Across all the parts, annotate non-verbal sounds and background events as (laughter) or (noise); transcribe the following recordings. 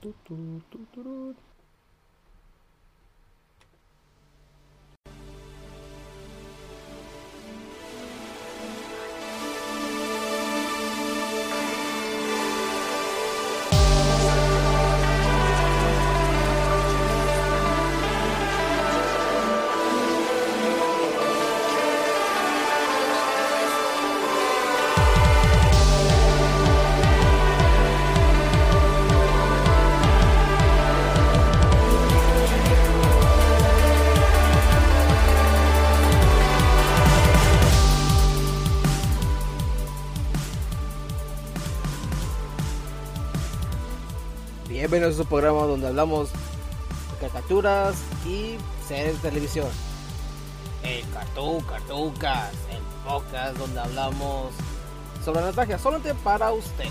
tu, tu, tu, Bienvenidos a su programa donde hablamos de caricaturas y series de televisión. El Cartoon Cartucas, el podcast donde hablamos sobre nostalgia solamente para usted.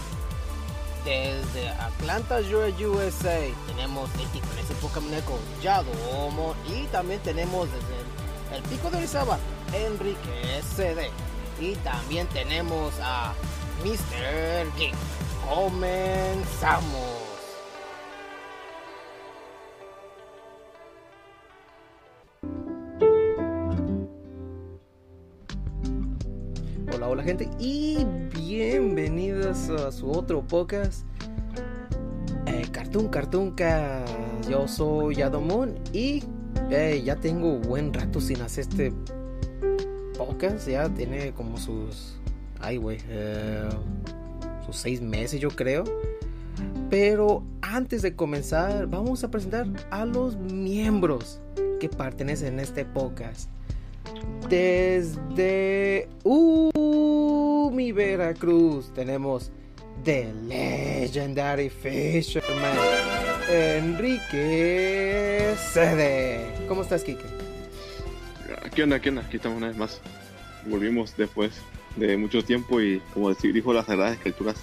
Desde Atlanta, USA, tenemos el Ticones Pokémoneco Yadomo y también tenemos desde el, el Pico de Orizaba, Enrique SD. Y también tenemos a Mr. Geek. Comenzamos. Y bienvenidos a su otro podcast eh, Cartoon Cartoonca. Yo soy Yadomon y eh, ya tengo buen rato sin hacer este podcast. Ya tiene como sus, ay güey, eh, sus seis meses yo creo. Pero antes de comenzar, vamos a presentar a los miembros que pertenecen a este podcast. Desde uh, mi Veracruz tenemos The Legendary Fisherman, Enrique Cede. ¿Cómo estás, Kike? ¿Qué onda? ¿Qué onda? Aquí estamos una vez más. Volvimos después de mucho tiempo y como decir, dijo las Sagradas Escrituras,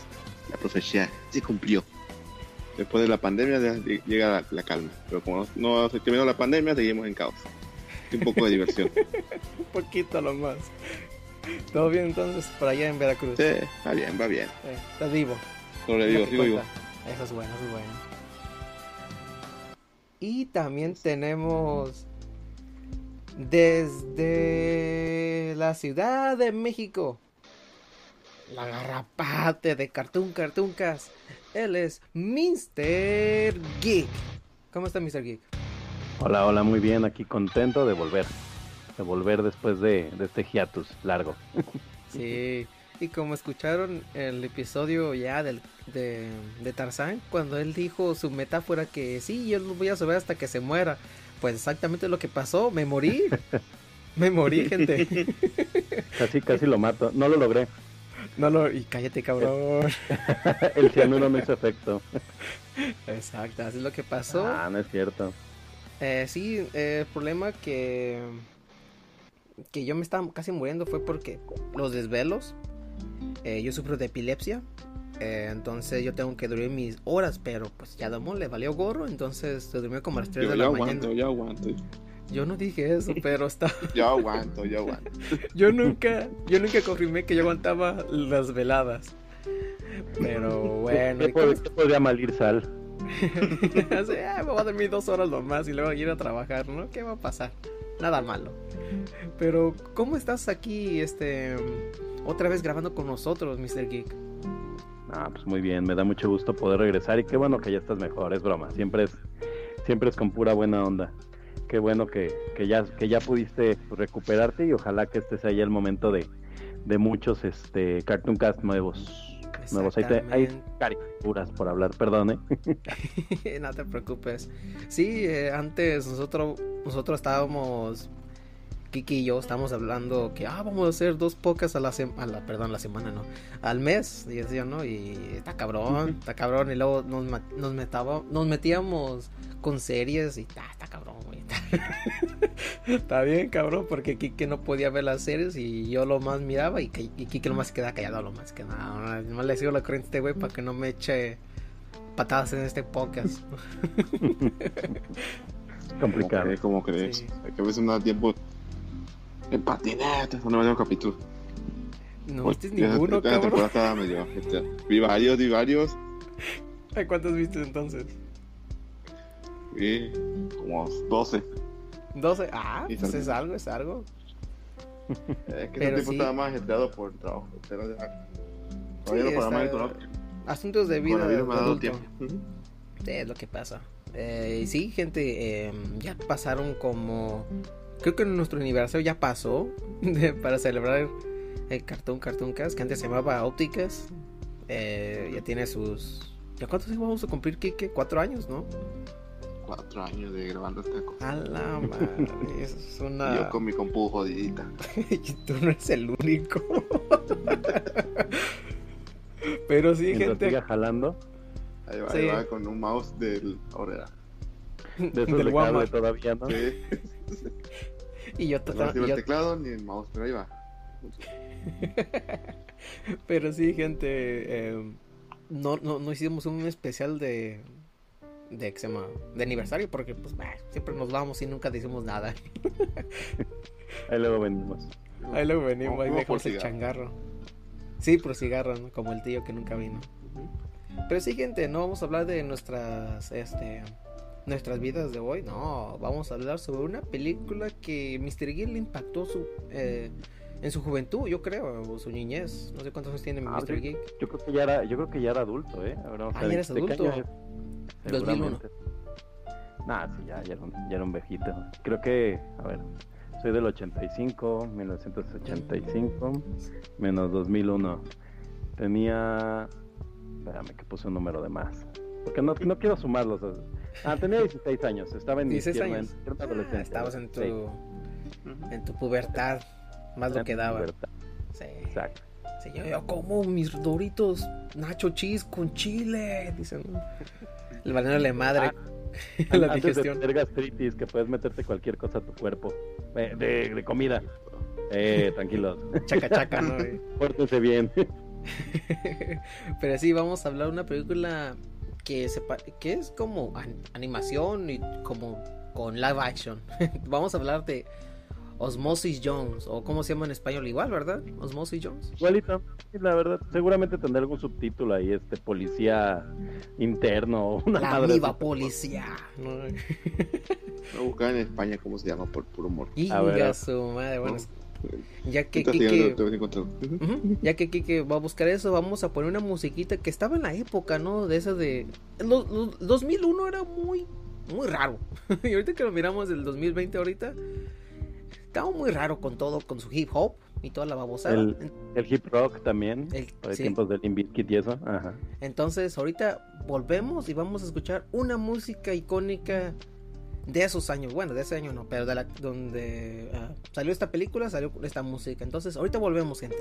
la profecía se cumplió. Después de la pandemia llega la, la calma, pero como no se terminó la pandemia, seguimos en caos. Un poco de diversión. (laughs) Un poquito lo más. ¿Todo bien entonces por allá en Veracruz? Sí, va bien, va bien. ¿Estás vivo? Sobrevivo, vivo. cuenta. Eso es bueno, eso es bueno. Y también tenemos desde la Ciudad de México la garrapate de Cartoon Cartuncas. Él es Mr. Geek. ¿Cómo está Mr. Geek? Hola, hola, muy bien, aquí contento de volver. De volver después de, de este hiatus largo. (laughs) Sí, y como escucharon el episodio ya del, de, de Tarzán, cuando él dijo su metáfora que sí, yo lo voy a saber hasta que se muera, pues exactamente lo que pasó, me morí. (laughs) Me morí, gente. (laughs) Casi, casi lo mato. No lo logré. No lo... Y cállate, cabrón. El cianuro no hizo efecto. Exacto, así es lo que pasó. Ah, no es cierto. Eh, sí, eh, el problema que que yo me estaba casi muriendo fue porque los desvelos. eh, yo sufro de epilepsia. eh, entonces yo tengo que dormir mis horas, pero pues ya Damon le valió gorro, entonces se durmió como a las 3 Yo, de yo la aguanto, mañana. yo aguanto. Yo no dije eso, (laughs) pero está. Yo aguanto, yo aguanto. (laughs) Yo nunca, yo nunca confirmé que yo aguantaba las veladas. Pero (laughs) bueno, ¿y ¿Qué, cómo pod- qué podría malir sal? Así, "Ah, me voy a dormir dos horas nomás y luego ir a trabajar, ¿no? ¿Qué va a pasar? Nada malo. Pero, ¿cómo estás aquí, este, otra vez grabando con nosotros, Mr. Geek? Ah, pues muy bien, me da mucho gusto poder regresar y qué bueno que ya estás mejor, es broma, siempre es, siempre es con pura buena onda. Qué bueno que, que ya, que ya pudiste recuperarte y ojalá que este sea ya el momento de, de muchos este Cartoon nuevos. Nuevos, hay Exactamente. caricaturas por hablar, perdone. (laughs) no te preocupes. Sí, eh, antes nosotros, nosotros estábamos, Kiki y yo estábamos hablando que, ah, vamos a hacer dos pocas a la semana, perdón, la semana no, al mes, y decía, ¿no? Y está cabrón, (laughs) está cabrón, y luego nos, nos, metaba, nos metíamos con series y está, está cabrón, güey. (laughs) está bien, cabrón, porque Kiki no podía ver las series y yo lo más miraba y, Ki- y Kiki lo más se quedaba callado, lo más que nada, no, le sigo la corriente a este güey para que no me eche patadas en este podcast. ¿Cómo (laughs) Complicado. crees? ¿Cómo crees? Sí. Es que a veces no da tiempo en patinetas, no me capítulos. No viste esa- ninguno, esta cabrón. temporada estaba medio. este, Vi varios, vi varios. ¿Cuántos viste entonces? Sí, como 12. 12. Ah, pues es algo, es algo. (laughs) Eh, que ese tiempo sí. estaba más ajetreado por el trabajo. Pero ya. Todavía Sí, no para está-. Asuntos de vida. Coronavirus me ha de dado adulto. tiempo. Sí, es lo que pasa. Eh, sí, gente, eh, ya pasaron como... Creo que nuestro aniversario ya pasó (laughs) de- para celebrar el Cartoon Cartoon Cast, que antes se llamaba Ópticas. Eh, ya tiene sus... ¿Ya cuántos años vamos a cumplir, Kike? Cuatro años, ¿no? Cuatro años de grabando esta cosa. A la madre, (laughs) es una... yo con mi compu jodidita. (laughs) Y tú no eres el único. Pero sí, Mientras gente... siga jalando, Ahí va, Sí. ahí va con un mouse del Obrera. de esos del de cable todavía, ¿no? Sí. Y yo, No y yo- el teclado ni el mouse, pero ahí va. (laughs) Pero sí, gente, eh, no, no, no hicimos un especial de de, que se llama, de aniversario porque pues bah, siempre nos vamos y nunca decimos nada. (laughs) Ahí luego venimos. Ahí luego venimos, ahí dejamos el changarro. Sí, por cigarro, ¿no? como el tío que nunca vino. Pero sí, gente, no vamos a hablar de nuestras este nuestras vidas de hoy, no, vamos a hablar sobre una película que Mr. Gill le impactó su eh, en su juventud, yo creo, o su niñez. No sé cuántos años tiene Ah, Mr. Geek. Yo creo que ya era, yo creo que ya era adulto, ¿eh? A ver, vamos a Ah, ver, ¿ya eres ¿de qué adulto? año es? 2001. Seguramente. Nah, sí, ya, ya, era un, ya era un viejito. Creo que, a ver, soy del 85, 1985, menos 2001. Tenía, espérame que puse un número de más. Porque no, no quiero sumarlos. Ah, tenía 16 años, estaba en mi 16 tierna- años. en Ah, estabas en tu, Sí, en tu pubertad, más lo en que daba. pubertad, Sí. Exacto. Sí, yo, yo como mis doritos nacho cheese con chile, dicen. El valiéndole madre Ah, (laughs) la Antes de digestión. tener gastritis, que puedes meterte cualquier cosa a tu cuerpo. Eh, de, de comida. Eh, (laughs) tranquilos. Chaca chaca, ¿no? (laughs) Pórtense bien. Pero sí, vamos a hablar de una película que, es como an- animación y como con live action. (laughs) vamos a hablar de Osmosis Jones, o cómo se llama en español, igual, ¿verdad? Osmosis Jones. Igualito, la verdad. Seguramente tendrá algún subtítulo ahí, este policía interno una La madre viva policía. ¿no? Voy a buscar en España cómo se llama por puro humor. A ver, Inga a- su madre, bueno, ya que Kike Ya que Kike va a buscar eso, vamos a poner una musiquita que estaba en la época, ¿no? De esa de... Los, los- 2001 era muy, muy raro. (laughs) y ahorita que lo miramos del 2020 ahorita, estaba muy raro con todo, con su hip hop y toda la babosada. El- hip rock también. el- Por sí. tiempos del Limp Bizkit y eso. Ajá. Entonces ahorita volvemos y vamos a escuchar una música icónica de esos años. Bueno, de ese año no, pero de la donde ah, salió esta película, salió esta música. Entonces ahorita volvemos, gente.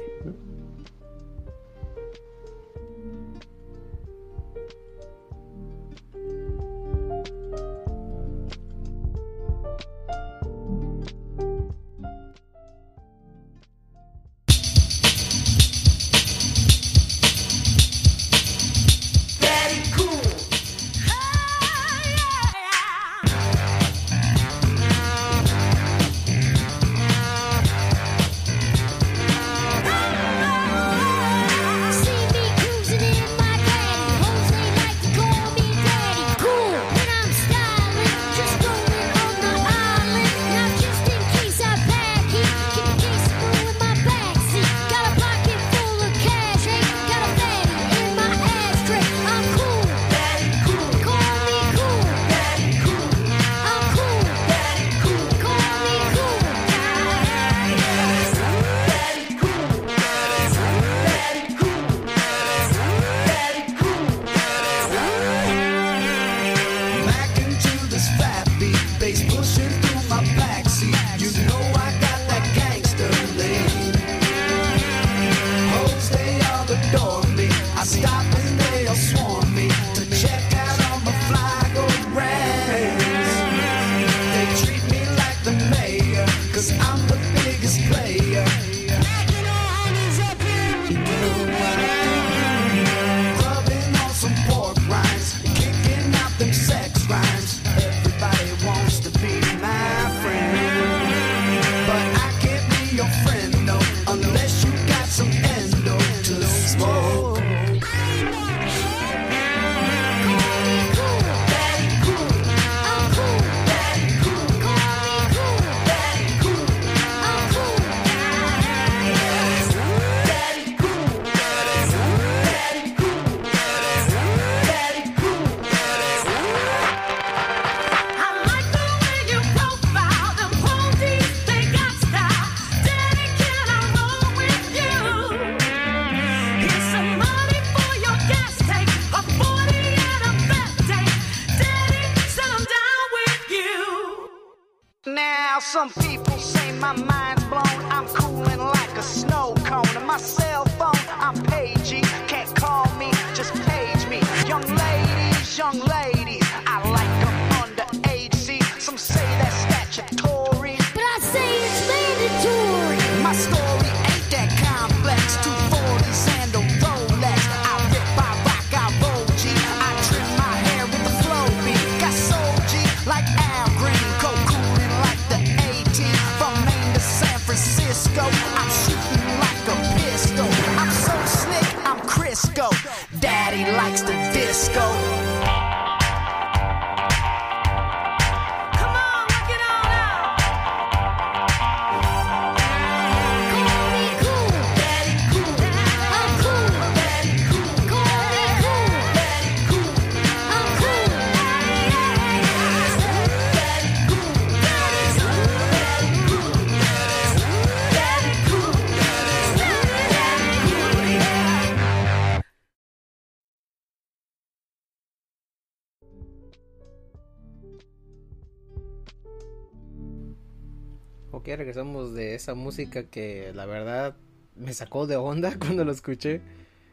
Regresamos de esa música que la verdad me sacó de onda (laughs) cuando lo escuché.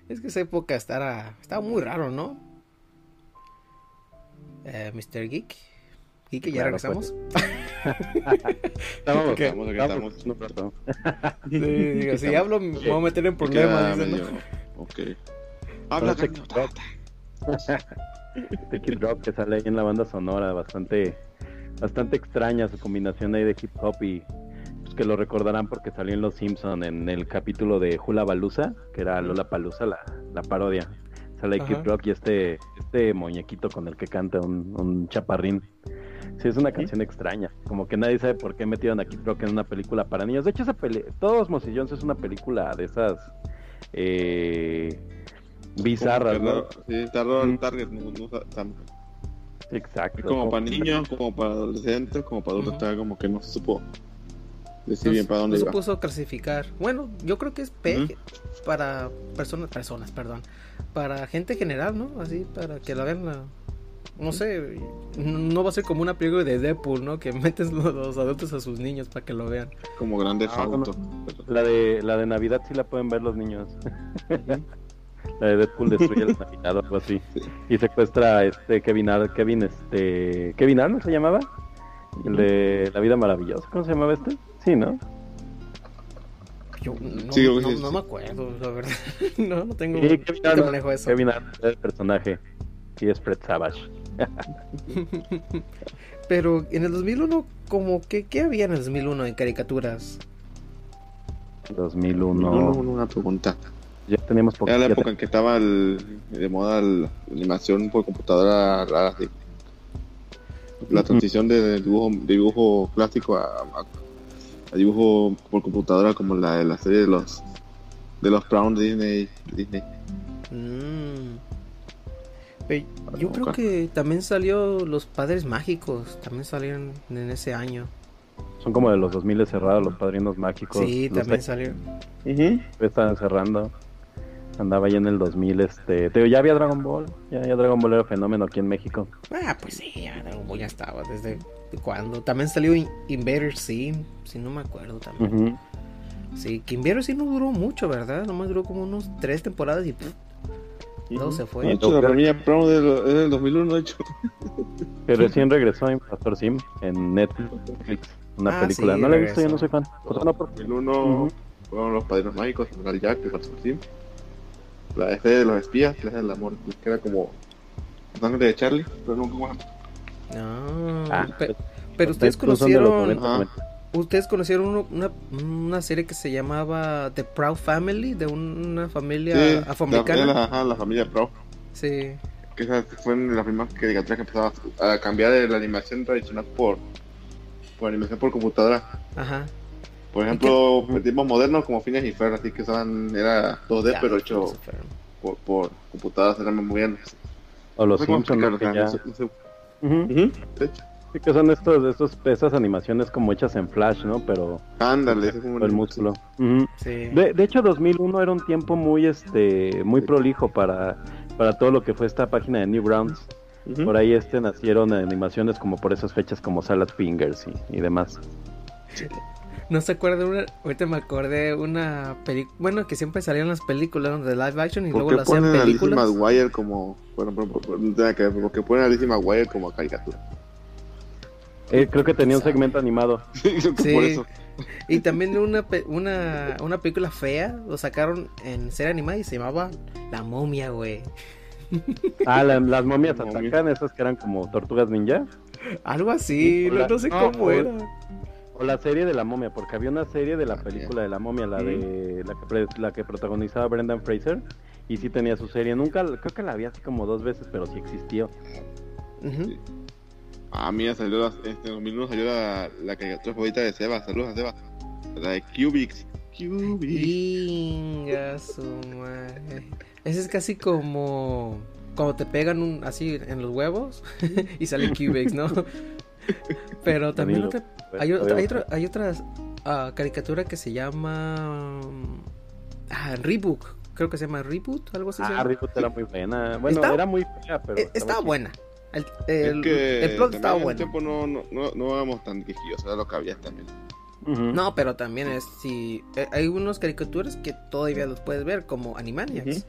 Es que esa época estaba, estaba muy raro, ¿no? Eh, Mr. Geek. Geek, ya Claro, regresamos. Estábamos, Ok. Estamos, aquí estábamos estamos. en un rato. Sí, digo, (laughs) si hablo me voy a meter en problemas. dicen, ¿no? Ok. Habla, Drop, (laughs) que sale ahí en la banda sonora, bastante bastante extraña su combinación ahí de hip hop y que lo recordarán porque salió en Los Simpson en el capítulo de Hula Balusa, que era Lola Palusa, la, la parodia. Sale. Kid Rock y este, este muñequito con el que canta un, un chaparrín. Sí, es una canción extraña. Como que nadie sabe por qué metieron a Kid Rock en una película para niños. De hecho, esa peli Todos Mossy Jones es una película de esas eh, bizarras, Como ¿no? Sí, Mm. el target. No, no Exacto. es como para niños, como para adolescentes, como para adultos. Está como que no se supo decir No, bien para dónde no se iba. puso clasificar. Bueno, yo creo que es P para personas, personas, perdón, para gente general, ¿no? Así para que la vean. la- No sé, no va a ser como una película de Deadpool, ¿no? Que (laughs) metes los, los adultos a sus niños para que lo vean. Como grande Ah, auto. La de, la de Navidad sí la pueden ver los niños. (laughs) la de Deadpool destruye la Navidad o algo así. Sí. Y secuestra a este Kevin Ar Kevin este Kevin Arnold se llamaba. El de La vida maravillosa. ¿Cómo se llamaba este? Sí, ¿no? Yo no, Sí, no- sí, no sí. me acuerdo, la verdad. (laughs) no, no tengo. Sí, Kevin no Arnold. manejo eso. Kevin Arnold es el personaje. Y es Fred Savage. (laughs) Pero en el 2001, como que, ¿qué había en el 2001 en caricaturas? 2001. No, no, una pregunta. Ya teníamos Era la época en que estaba el- de moda el- la animación por computadora rara. La transición de dibujo, de dibujo clásico a, a- a dibujo por computadora como la de la serie de los de los Brown de Disney. Disney. Mm. Yo creo que también salió Los Padres Mágicos, también salieron en ese año. Son como de los 2000 cerrados los padrinos mágicos. Sí, los también de- salió. estaban cerrando. Andaba ya en el 2000, este... Te digo, ya había Dragon Ball. Ya, ya Dragon Ball era fenómeno aquí en México. Ah, pues sí, ya Dragon Ball ya estaba desde cuando. También salió In- Invader Sim, si no me acuerdo también. Ujú. Sí, que Invader Sim no duró mucho, ¿verdad? Nomás duró como unos tres temporadas y pff, todo se fue. De hecho, la familia Brown es del, es del 2001, de hecho. (laughs) Que recién regresó en Pastor Sim en Netflix. Una Ah, película. sí, no la he visto, yo no soy fan. O sea, no, por- 2001 Ujú. fueron los padrinos mágicos, el Jack, el Pastor Sim. La F de los espías, la del amor, que era como sangre de Charlie, pero nunca más. No, Ah, pe- pero ustedes de los conocieron, 90, Ajá. 90. ustedes conocieron uno- una, una serie que se llamaba The Proud Family de una familia Sí, afroamericana. la, ajá, la familia Pro. Sí. Que esa fue en la primera caricatura que empezaba a cambiar de la animación tradicional por, por animación por computadora. Ajá. Por ejemplo, tiempos modernos como Phineas y Ferb, así que usaban, era 2D, Ya, pero hecho por, por computadoras, eran muy bien. O los No Simpsons. Sí, que son estos, estos, esas animaciones como hechas en Flash, ¿no? Pero Ándale, es como el músculo. Ujú. Sí. De, de hecho, 2001 era un tiempo muy, este, muy prolijo para, para todo lo que fue esta página de Newgrounds. Ujú. Por ahí este nacieron animaciones como por esas fechas como Salad Fingers y, y demás. No se acuerda una. Ahorita me acordé una película. Bueno, que siempre salían las películas de live action y ¿Por luego las hacían ponen a Lizzie películas. McGuire como. Bueno, pero- pero- no tiene que ver, ¿por qué ponen a Lizzie McGuire como caricatura? Eh, creo que tenía un segmento animado. (laughs) Sí, por eso. Y también una, pe- una, una película fea lo sacaron en serie animada y se llamaba La momia, güey. (laughs) Ah, la- las momias Momia. atacan, esas que eran como tortugas ninja. Algo así, Sí, no, la- no sé no, cómo era. O la serie de la momia, porque había una serie de la Ah, película de la momia, la de la que, pre- la que protagonizaba Brendan Fraser. Y sí tenía su serie. Nunca, creo que la vi así como dos veces, pero sí existió. Ujú. A mí ya salió, la, este, en 2001 salió la, la caricatura favorita de Seba. Saludos a Seba. La de Cubix. Cubix. Inga su madre. Ese es casi como cuando te pegan un, así en los huevos (laughs) y sale Cubex, ¿no? (laughs) Pero también otra, hay, otra, hay, otra, hay otra ah, caricatura que se llama ah, Reboot, creo que se llama Reboot, algo así. se Ah, llama. Reboot era muy buena. Bueno, Está- era muy fea, pero. Eh, estaba buena. El, Es el, que el plot estaba bueno. tiempo no, no, no, no éramos tan quejillos, era lo que había también. No, pero también es si eh, hay unos caricaturas que todavía los puedes ver como Animaniacs,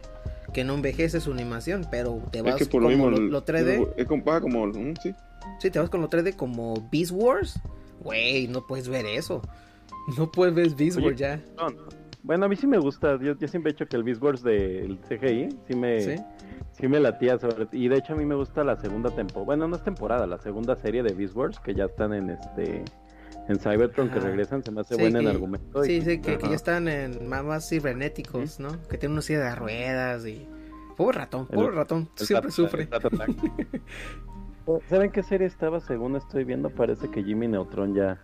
que no envejece su animación, pero te vas Es que por lo como mismo. lo, lo 3D, Es como. mm, sí. Sí, te vas con lo 3D como Beast Wars, güey, no puedes ver eso. No puedes ver Beast Oye, Wars ya. No, no. Bueno, a mí sí me gusta. Yo, yo siempre he hecho que el Beast Wars del CGI sí me, ¿Sí? sí me latía sobre y de hecho a mí me gusta la segunda temporada bueno no es temporada la segunda serie de Beast Wars que ya están en este en Cybertron que regresan se me hace Sí, buena en que- argumento y- Sí, sí, que, que ya están en más cibernéticos, ¿no? Que tienen una silla de ruedas y... Pobre ratón, El- pobre ratón, el siempre sufre. (laughs) Attack. ¿Saben qué serie estaba? Según estoy viendo, parece que Jimmy Neutron ya,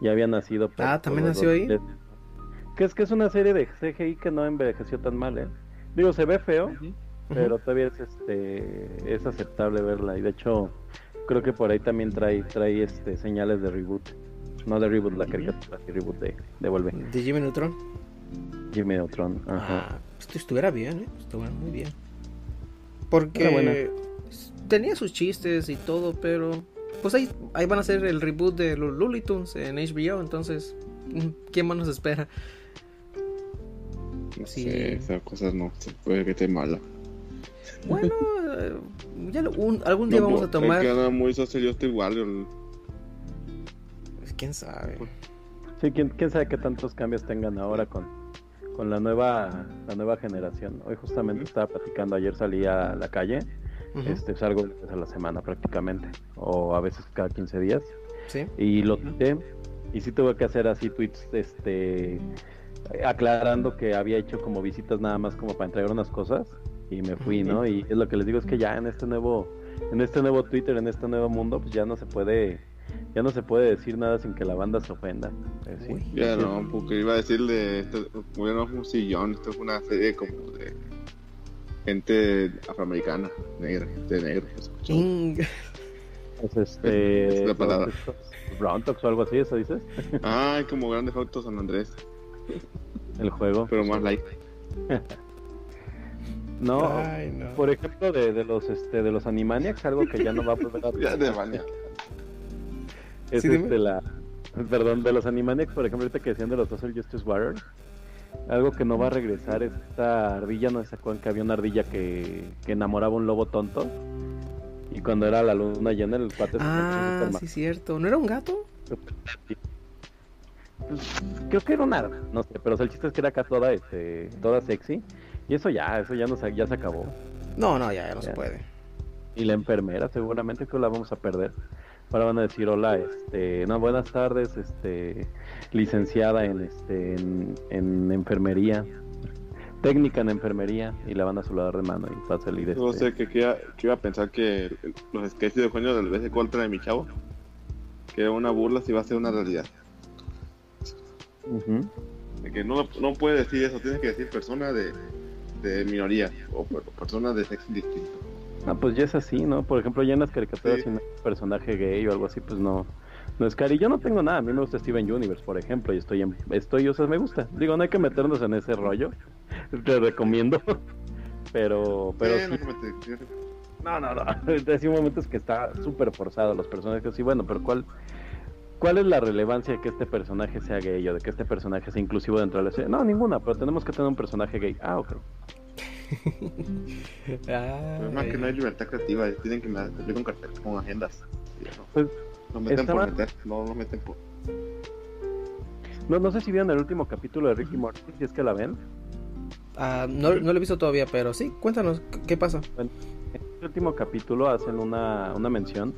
ya había nacido. Ah, ¿también nació ahí? 2000. Que es que es una serie de CGI que no envejeció tan mal, ¿eh? Digo, se ve feo, pero todavía es este es aceptable verla y de hecho creo que por ahí también trae trae este señales de reboot no de reboot la caricatura sí, reboot de, de De Jimmy Neutron. Jimmy Neutron ajá Ah, esto estuviera bien, ¿eh? Estuviera muy bien. Porque. Tenía sus chistes y todo, pero pues ahí, ahí van a hacer el reboot de los Looney Tunes en HBO, entonces, mm, ¿quién más nos espera? No Sí. sé, esas cosas no se puede que esté mala. Bueno, (laughs) ya lo- un- algún día No, vamos a tomar... Es que muy Justin Warrior. Pues, ¿Quién sabe? sí quién, quién sabe qué tantos cambios tengan ahora con con la nueva la nueva generación hoy justamente estaba platicando ayer salí a la calle Ujú, este salgo una vez a la semana prácticamente o a veces cada 15 días Sí. y lo quité y sí tuve que hacer así tweets este aclarando que había hecho como visitas nada más como para entregar unas cosas y me fui, ¿no? Y es lo que les digo es que ya en este nuevo en este nuevo Twitter, en este nuevo mundo, pues ya no se puede ya no se puede decir nada sin que la banda se ofenda. Sí. Ya no, porque iba a decirle, esto, bueno, es un sillón, esto es una serie como de gente afroamericana, negra, escucha. Inga. Es este (laughs) Es la palabra. Brown Talks o algo así, eso dices, (laughs) Ay, como grandes fotos San Andrés, el juego. pero más light. (laughs) No, Ay, no. por ejemplo de, de los este de los Animaniacs, algo que ya no va a volver a Ya de baña. es Sí, este la perdón de los Animaniacs por ejemplo ahorita que decían de los Social Justice Warriors algo que no va a regresar es esta ardilla no se acuerdan que había una ardilla que, que enamoraba a un lobo tonto y cuando era la luna llena el cuate se Ah, sentía sí, cierto. ¿No era un gato? Pues, creo que era una no sé pero o sea, el chiste es que era acá toda este toda sexy. Y eso ya eso ya no se, ya se acabó. No, no, ya, ya no se puede. y la enfermera seguramente que la vamos a perder. Ahora van a decir hola este no buenas tardes este licenciada en este en, en enfermería técnica en enfermería y la van a saludar de mano y va a salir No este sé, que, que, iba, que iba a pensar que los sketches de Juanio del de contra de mi chavo, que era una burla si va a ser una realidad. Ujú. De que no, no puede decir eso, tienes que decir persona de, de minoría o per- persona de sexo distinto. Ah, pues ya es así, ¿no? Por ejemplo, ya en las caricaturas, Sí. si no un personaje gay o algo así, pues no, no es cari. Yo no tengo nada, a mí me gusta Steven Universe, por ejemplo, y estoy, en, estoy, o sea, me gusta. Digo, no hay que meternos en ese rollo, (laughs) te recomiendo, pero, pero Eh, sí. no No, no, (laughs) hay momentos que está súper forzado los personajes, y bueno, pero ¿cuál? ¿Cuál es la relevancia de que este personaje sea gay o de que este personaje sea inclusivo dentro de la serie? No, ninguna, pero tenemos que tener un personaje gay. Ah, ok. (laughs) Pero es más que no hay libertad creativa, tienen que me- cumplir con, cartel- con agendas. Pues, Lo meten estaba- por meter, no lo meten por. no, no sé si vieron el último capítulo de Ricky Morty, si es que la ven. Ah, no, no lo he visto todavía, pero sí, cuéntanos, ¿qué- ¿qué pasa? En el último capítulo hacen una, una mención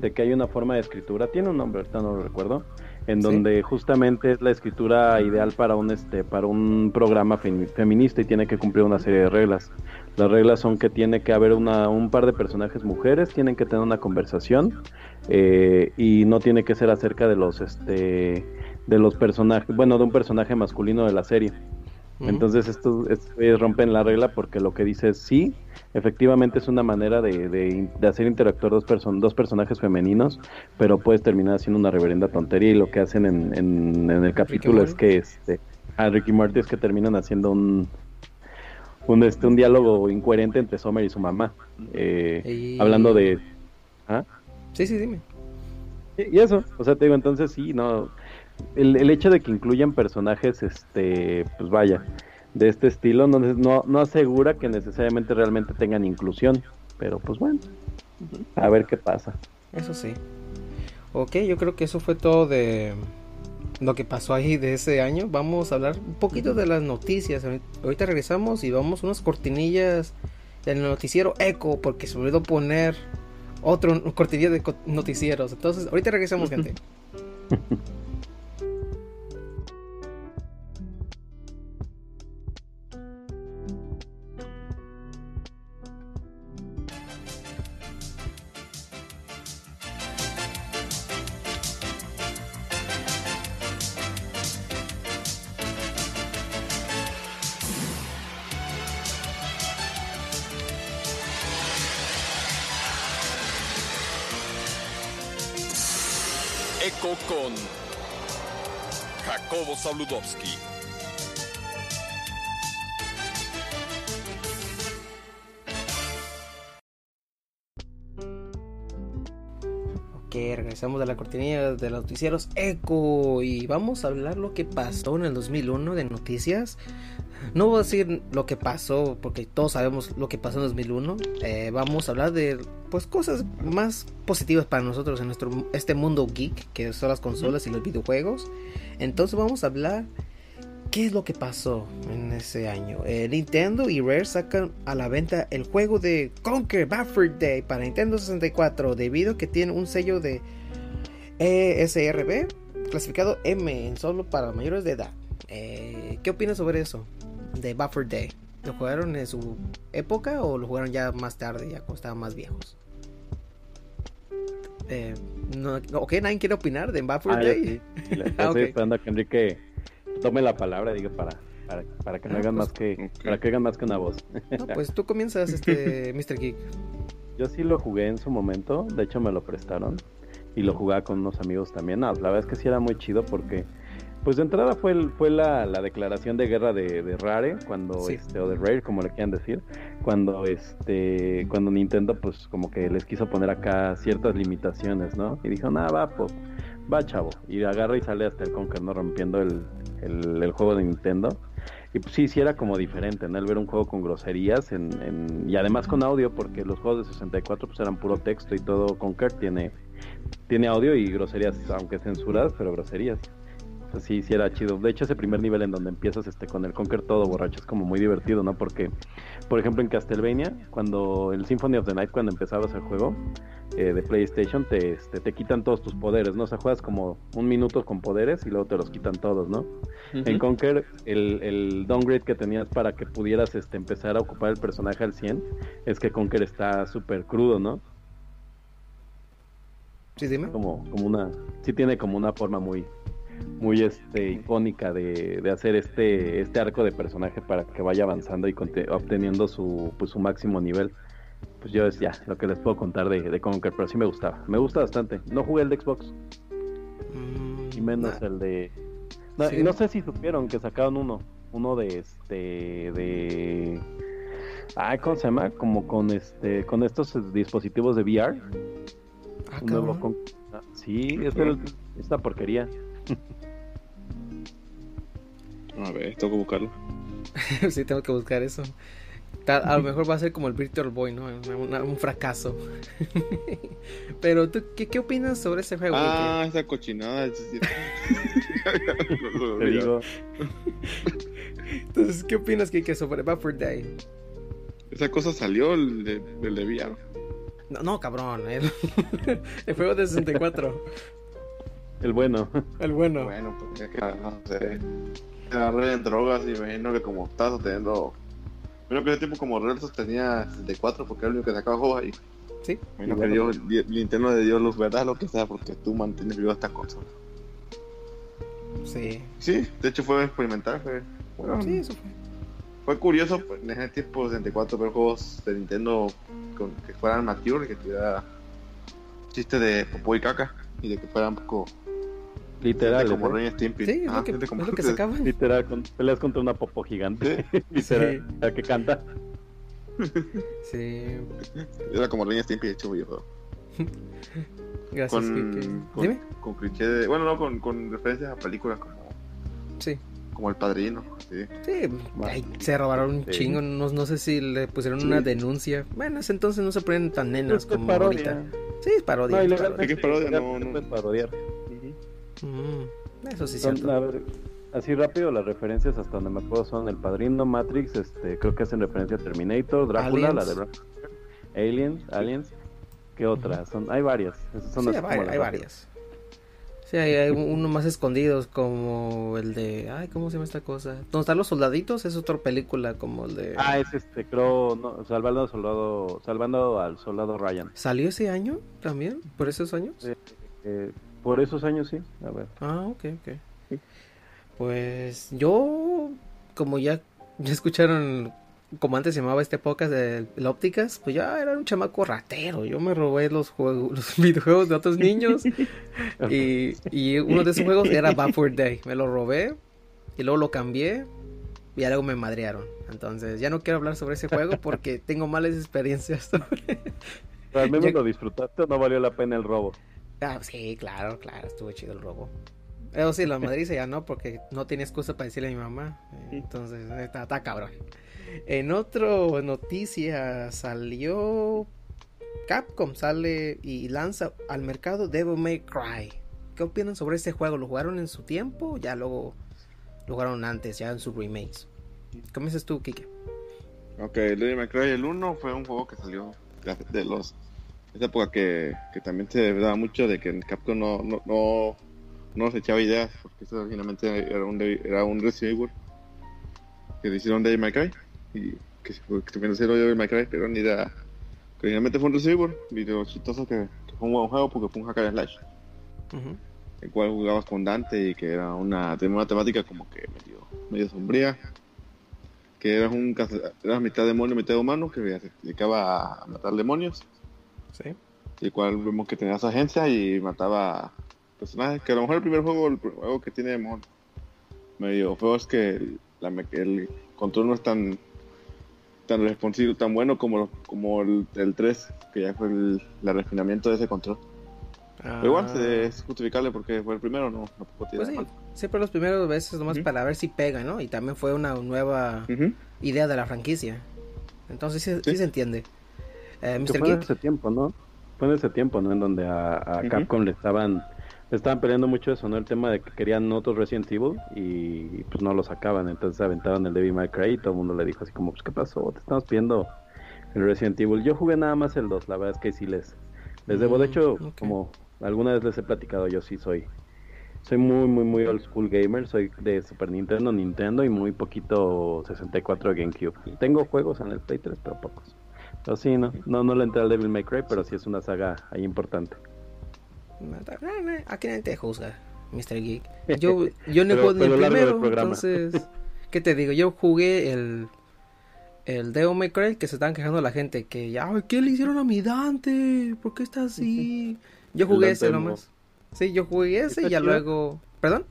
de que hay una forma de escritura, tiene un nombre, ahorita no lo recuerdo, en Sí. donde justamente es la escritura ideal para un este para un programa femi- feminista y tiene que cumplir una serie de reglas. Las reglas son que tiene que haber una, un par de personajes mujeres, tienen que tener una conversación eh, y no tiene que ser acerca de los este de los personajes, bueno, de un personaje masculino de la serie. Entonces estos, estos rompen la regla porque lo que dice es sí, efectivamente es una manera de, de- de hacer interactuar dos, person- dos personajes femeninos, pero puedes terminar haciendo una reverenda tontería y lo que hacen en, en- en el capítulo es que este, a Ricky y Morty es que terminan haciendo un, un, este, un diálogo incoherente entre Summer y su mamá, eh, Y- hablando de... ¿Ah? Sí, sí, dime. Y y eso, o sea, te digo, entonces sí, no. El, el hecho de que incluyan personajes, este, pues vaya, de este estilo, no, no, no asegura que necesariamente realmente tengan inclusión. Pero pues bueno, a ver qué pasa. Eso sí. Ok, yo creo que eso fue todo de lo que pasó ahí de ese año. Vamos a hablar un poquito de las noticias. Ahorita- regresamos y vamos unas cortinillas del noticiero Eco porque se olvidó poner otro cortinilla de noticieros. Entonces, ahorita regresamos, gente. (laughs) con Jacobo Saludowski. Ok, regresamos de la cortinilla de los noticieros Eco y vamos a hablar lo que pasó en el 2001 de noticias. No voy a decir lo que pasó porque todos sabemos lo que pasó en 2001. Eh, vamos a hablar de pues cosas más positivas para nosotros en nuestro este mundo geek que son las consolas y los videojuegos. Entonces vamos a hablar qué es lo que pasó en ese año. Eh, Nintendo y Rare sacan a la venta el juego de Conquer Bad Fur Day para Nintendo 64 debido a que tiene un sello de ESRB clasificado M solo para mayores de edad. Eh, ¿Qué opinas sobre eso? De Buffer Day. ¿Lo jugaron en su época o lo jugaron ya más tarde, ya cuando estaban más viejos? Eh, no, ok, nadie quiere opinar de Buffer Ah, yo Day. sí, sí, (laughs) la- Ah, estoy ok. esperando a que Enrique tome la palabra, digo, para, para, para que no Ah, hagan pues, más que, ok. para que hagan más que una voz. No, (laughs) pues tú comienzas, este, (laughs) Mr. Geek. Yo sí lo jugué en su momento, de hecho me lo prestaron y lo jugaba con unos amigos también. No, la verdad es que sí era muy chido porque, pues de entrada fue el- fue la, la declaración de guerra de, de Rare, cuando Sí. este, o de Rare, como le quieran decir, cuando este, cuando Nintendo pues como que les quiso poner acá ciertas limitaciones, ¿no? Y dijo, nada, va, pues, va chavo. Y agarra y sale hasta el Conker, ¿no? Rompiendo el, el, el juego de Nintendo. Y pues sí, sí era como diferente, ¿no? El ver un juego con groserías en, en- y además con audio, porque los juegos de 64 pues eran puro texto y todo Conker tiene, tiene audio y groserías, aunque censuradas, pero groserías. Pues sí, sí era chido. De hecho, ese primer nivel en donde empiezas este con el Conker todo borracho es como muy divertido, ¿no? Porque, por ejemplo, en Castlevania, cuando el Symphony of the Night, cuando empezabas el juego eh, de PlayStation, te, este, te quitan todos tus poderes, ¿no? O sea, juegas como un minuto con poderes y luego te los quitan todos, ¿no? En Conker, el, el downgrade que tenías para que pudieras este, empezar a ocupar el personaje al 100 es que Conker está súper crudo, ¿no? Sí, dime. Como, como una. Sí, tiene como una forma muy muy este icónica de, de hacer este este arco de personaje para que vaya avanzando y obteniendo su pues su máximo nivel pues yo es ya lo que les puedo contar de, de Conker pero sí me gustaba me gusta bastante no jugué el de Xbox Mm, y menos nah. el de no, Sí. no sé si supieron que sacaron uno uno de este de ah cómo se llama como con este con estos dispositivos de VR Ah, un nuevo cabrón. con... ah, Sí, era el- esta porquería. A ver, tengo que buscarlo. (laughs) sí, tengo que buscar eso. Tal- a lo mejor va a ser como el Virtual Boy, ¿no? Una- un fracaso. (laughs) Pero tú, ¿qué, qué opinas sobre ese juego? Ah, esa cochinada. (laughs) Te digo? Entonces, ¿qué opinas, Kike, sobre Buffer Day? Esa cosa salió el de, el de VR. No, no, cabrón. El, el juego de 64. El bueno. El bueno. Bueno, porque es que no sé. Agarré en drogas y me imagino que como estás sosteniendo. Creo que ese tiempo como Real sostenía 64 porque era el único que sacaba juegos ahí. Sí. Imagino que Dios, Di- Nintendo le dio luz verdad lo que sea porque tú mantienes viva esta consola. Sí. Sí, de hecho fue experimental, fue. Bueno, Sí, eso fue. fue curioso pues, en ese tiempo 64 ver juegos de Nintendo con, que fueran mature, que tuviera chiste de popó y caca y de que fueran un poco Literal. como ¿eh? Ren y Stimpy. Sí, es Ah, lo que, es como- lo que sacaban. Literal, con, peleas contra una popo gigante. (laughs) Literal, la que canta. Sí. Era como Ren y Stimpy hecho videojuego. (laughs) Gracias. Con, con, Dime. con cliché de. Bueno, no, con, con referencias a películas como, Sí. como El Padrino. Sí. Sí, ay, se robaron un Sí. chingo. No, no sé si le pusieron Sí. una denuncia. Bueno, en ese entonces no se ponen tan nenas Es como parodia. ahorita. Sí, es parodia. No, es. ¿Qué es parodia? No, no. parodiar. Mm, eso sí es Son, cierto. a ver, así rápido, las referencias hasta donde me acuerdo son El Padrino, Matrix, este, creo que hacen referencia a Terminator, Drácula, Aliens. la de Aliens, Aliens. ¿Qué otras? Son, hay varias. Esas son Sí, hay, como vari- las hay varias. Sí, hay, hay unos más escondidos como el de... Ay, ¿cómo se llama esta cosa? ¿Dónde están los soldaditos? Es otra película como el de... Ah, es este, creo, no, salvando al soldado, salvando al soldado Ryan. ¿Salió ese año también? ¿Por esos años? Sí. Eh, por esos años sí, a ver. Ah, ok, ok. Pues yo, como ya, ya escucharon, como antes se llamaba este podcast de la ópticas, pues ya era un chamaco ratero. Yo me robé los juegos, los (laughs) videojuegos de otros niños. (laughs) y, y uno de esos juegos era Buffer Day. Me lo robé y luego lo cambié y luego me madrearon. Entonces ya no quiero hablar sobre ese juego porque (laughs) tengo malas experiencias. ¿Al menos Ya- lo disfrutaste o no valió la pena el robo? Ah, sí, claro, claro, estuvo chido el robo. Eso sí, la madriza ya no, porque no tenía excusa para decirle a mi mamá. Entonces, está, está cabrón. En otro noticia salió Capcom sale y lanza al mercado Devil May Cry. ¿Qué opinan sobre este juego? ¿Lo jugaron en su tiempo? o Ya luego lo jugaron antes, ya en sus remakes. ¿Cómo dices tú, Kike? Ok, Devil May Cry el 1 fue un juego que salió de los. Esa época que, que también se daba mucho de que en Capcom no, no, no, no se echaba ideas, porque eso finalmente era un, era un Resident Evil que le hicieron Devil May Cry y que, también hicieron Devil May Cry, pero ni idea. Que finalmente fue un Resident Evil y lo chistoso que, que fue un buen juego porque fue un hack and slash, el cual jugabas con Dante y que era una, tenía una temática como que medio, medio sombría que eras un eras mitad demonio, mitad humano, que se dedicaba a matar demonios, Sí. el cual vemos que tenía su agencia y mataba personajes, que a lo mejor el primer juego, el juego que tiene mo- medio feo es que el, la me- el control no es tan tan responsivo, tan bueno como, lo- como el, el 3, que ya fue el, el refinamiento de ese control. Pero igual Ah. se- es justificable porque fue el primero, no, no puedo tirar Pues sí, mal. siempre los primeros veces nomás para ver si pega, ¿no? Y también fue una nueva idea de la franquicia. Entonces sí, sí Sí. se entiende. Eh, Que fue en ese tiempo, ¿no? Fue en ese tiempo, ¿no? En donde a. Capcom le estaban le estaban peleando mucho eso, ¿no? El tema de que querían otros Resident Evil y pues no lo sacaban, entonces aventaban el Devil May Cry y todo el mundo le dijo así como, pues ¿qué pasó? Te estamos pidiendo el Resident Evil. Yo jugué nada más el 2, la verdad es que sí les les debo. De Mm, hecho, como alguna vez les he platicado, yo sí soy soy muy muy muy old school gamer, soy de Super Nintendo, Nintendo y muy poquito 64 de GameCube. Tengo juegos en el Play 3, pero pocos. Pero sí, no, no, no le entré al Devil May Cry, pero sí es una saga ahí importante. Eh, Aquí nadie te juzga, Mr. Geek. (laughs) Yo, yo no juego ni el primero, entonces... (laughs) ¿Qué te digo? Yo jugué el... El Devil May Cry que se estaban quejando la gente que ya, "Ay, ¿qué le hicieron a mi Dante? ¿Por qué está así? (laughs) Yo jugué ese nomás. Sí, yo jugué ese ¿Está y ya chido? luego... ¿Perdón?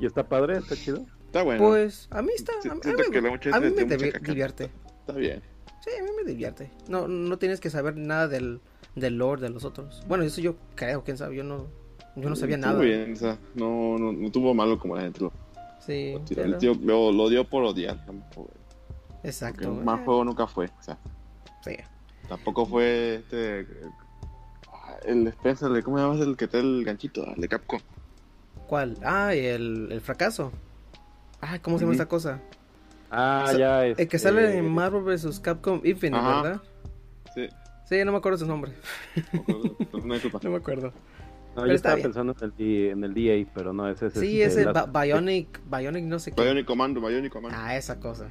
¿Y está padre? ¿Está chido? Está bueno. Pues a mí está... A, a mí, mucha a mí me divierte. Está bien. Sí, a mí me divierte. No, no tienes que saber nada del, del lore de los otros. Bueno, eso yo creo, quién sabe, yo no, yo no sabía Estuvo nada. bien, o sea, no, no, no tuvo malo como la gente lo, Sí, lo tiró. pero- El tío lo, lo dio por odiar. tampoco, porque exacto. más juego nunca fue. O sea, sí. tampoco fue este. El Spencer, ¿cómo se llama? El que trae el ganchito, el de Capcom. ¿Cuál? Ah, el, el fracaso. Ah, ¿cómo se llama Ujú. esta cosa? Ah, O sea, ya El que este, sale en Marvel vs. Capcom Infinite, Ajá. ¿verdad? Sí, Sí, no me acuerdo su nombre. No me acuerdo. (laughs) No, pero yo estaba bien. pensando en el, D- en el DA, pero no, ese es Sí, este, ese la- Bionic, Bionic no sé qué. Bionic Commando, Bionic Commando. Ah, esa cosa.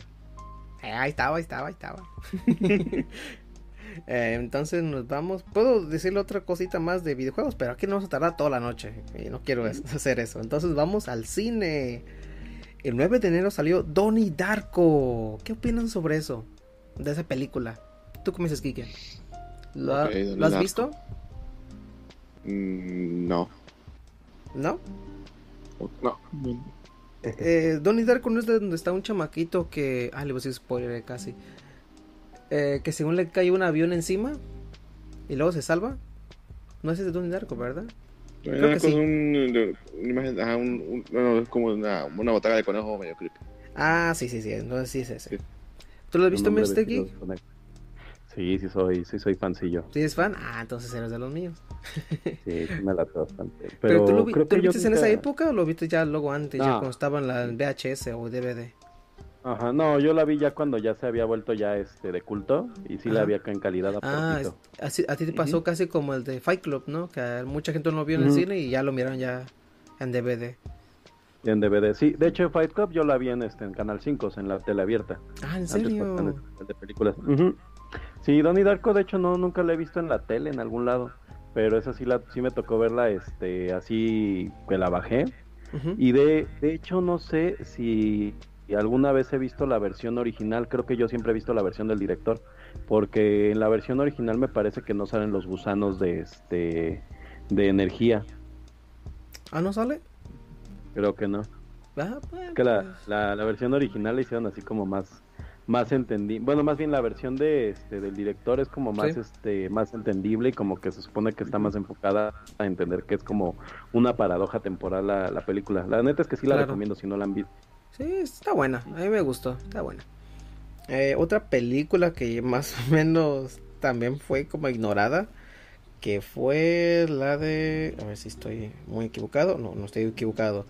Eh, ahí estaba, ahí estaba, ahí estaba. (laughs) Eh, entonces nos vamos. Puedo decirle otra cosita más de videojuegos, pero aquí no vamos a tardar toda la noche. Y no quiero es- hacer eso. Entonces vamos al cine. El 9 de enero salió Donnie Darko. ¿Qué opinan sobre eso? De esa película. ¿Tú cómo dices, Kike? ¿Lo, ¿lo has Darko. visto? Mm, no. ¿No? No. Eh, Donnie Darko no es de donde está un chamaquito que. Ah, le voy a decir spoiler casi. Eh, que según le cae un avión encima y luego se salva. No es de Donnie Darko, ¿verdad? Creo que sí. es un, una imagen, ajá, un, un- bueno, es como una, una botaga de conejo medio creepy. Ah, sí, sí, sí. Entonces sí es ese. Sí. ¿Tú lo has visto, Mr. Geek? Sí, sí soy, sí soy fancillo. ¿Sí es fan? Ah, entonces eres de los míos. (laughs) Sí, sí me late bastante. Pero, Pero, tú lo, vi- creo ¿tú que lo viste en nunca- esa época o lo viste ya luego antes, ya No. cuando estaba en la en VHS o DVD? Ajá, no, yo la vi ya cuando ya se había vuelto ya este de culto y sí la vi acá en calidad a Ah, así- a ti te pasó casi como el de Fight Club, ¿no? Que mucha gente no lo vio en el cine y ya lo miraron ya en DVD. En DVD, sí. De hecho, Fight Club yo la vi en este en Canal 5, en la tele abierta. Ah, ¿en serio? De películas. Ujú. Sí, Donnie Darko de hecho no nunca la he visto en la tele en algún lado, pero esa sí la sí me tocó verla este así que la bajé y de de hecho no sé si alguna vez he visto la versión original, creo que yo siempre he visto la versión del director, porque en la versión original me parece que no salen los gusanos de este de energía, Ah, ¿no sale? creo que no. Ah, pues, que la, pues. la, la versión original la hicieron así como más más entendí bueno más bien la versión de este del director es como más Sí. este más entendible y como que se supone que está más enfocada a entender que es como una paradoja temporal la, la película la neta es que sí la Claro. recomiendo si no la han visto Sí, está buena. A mí me gustó. Está buena. Eh, otra película que (laughs) más o menos también fue como ignorada. Que fue la de... A ver si estoy muy equivocado. No, no estoy equivocado.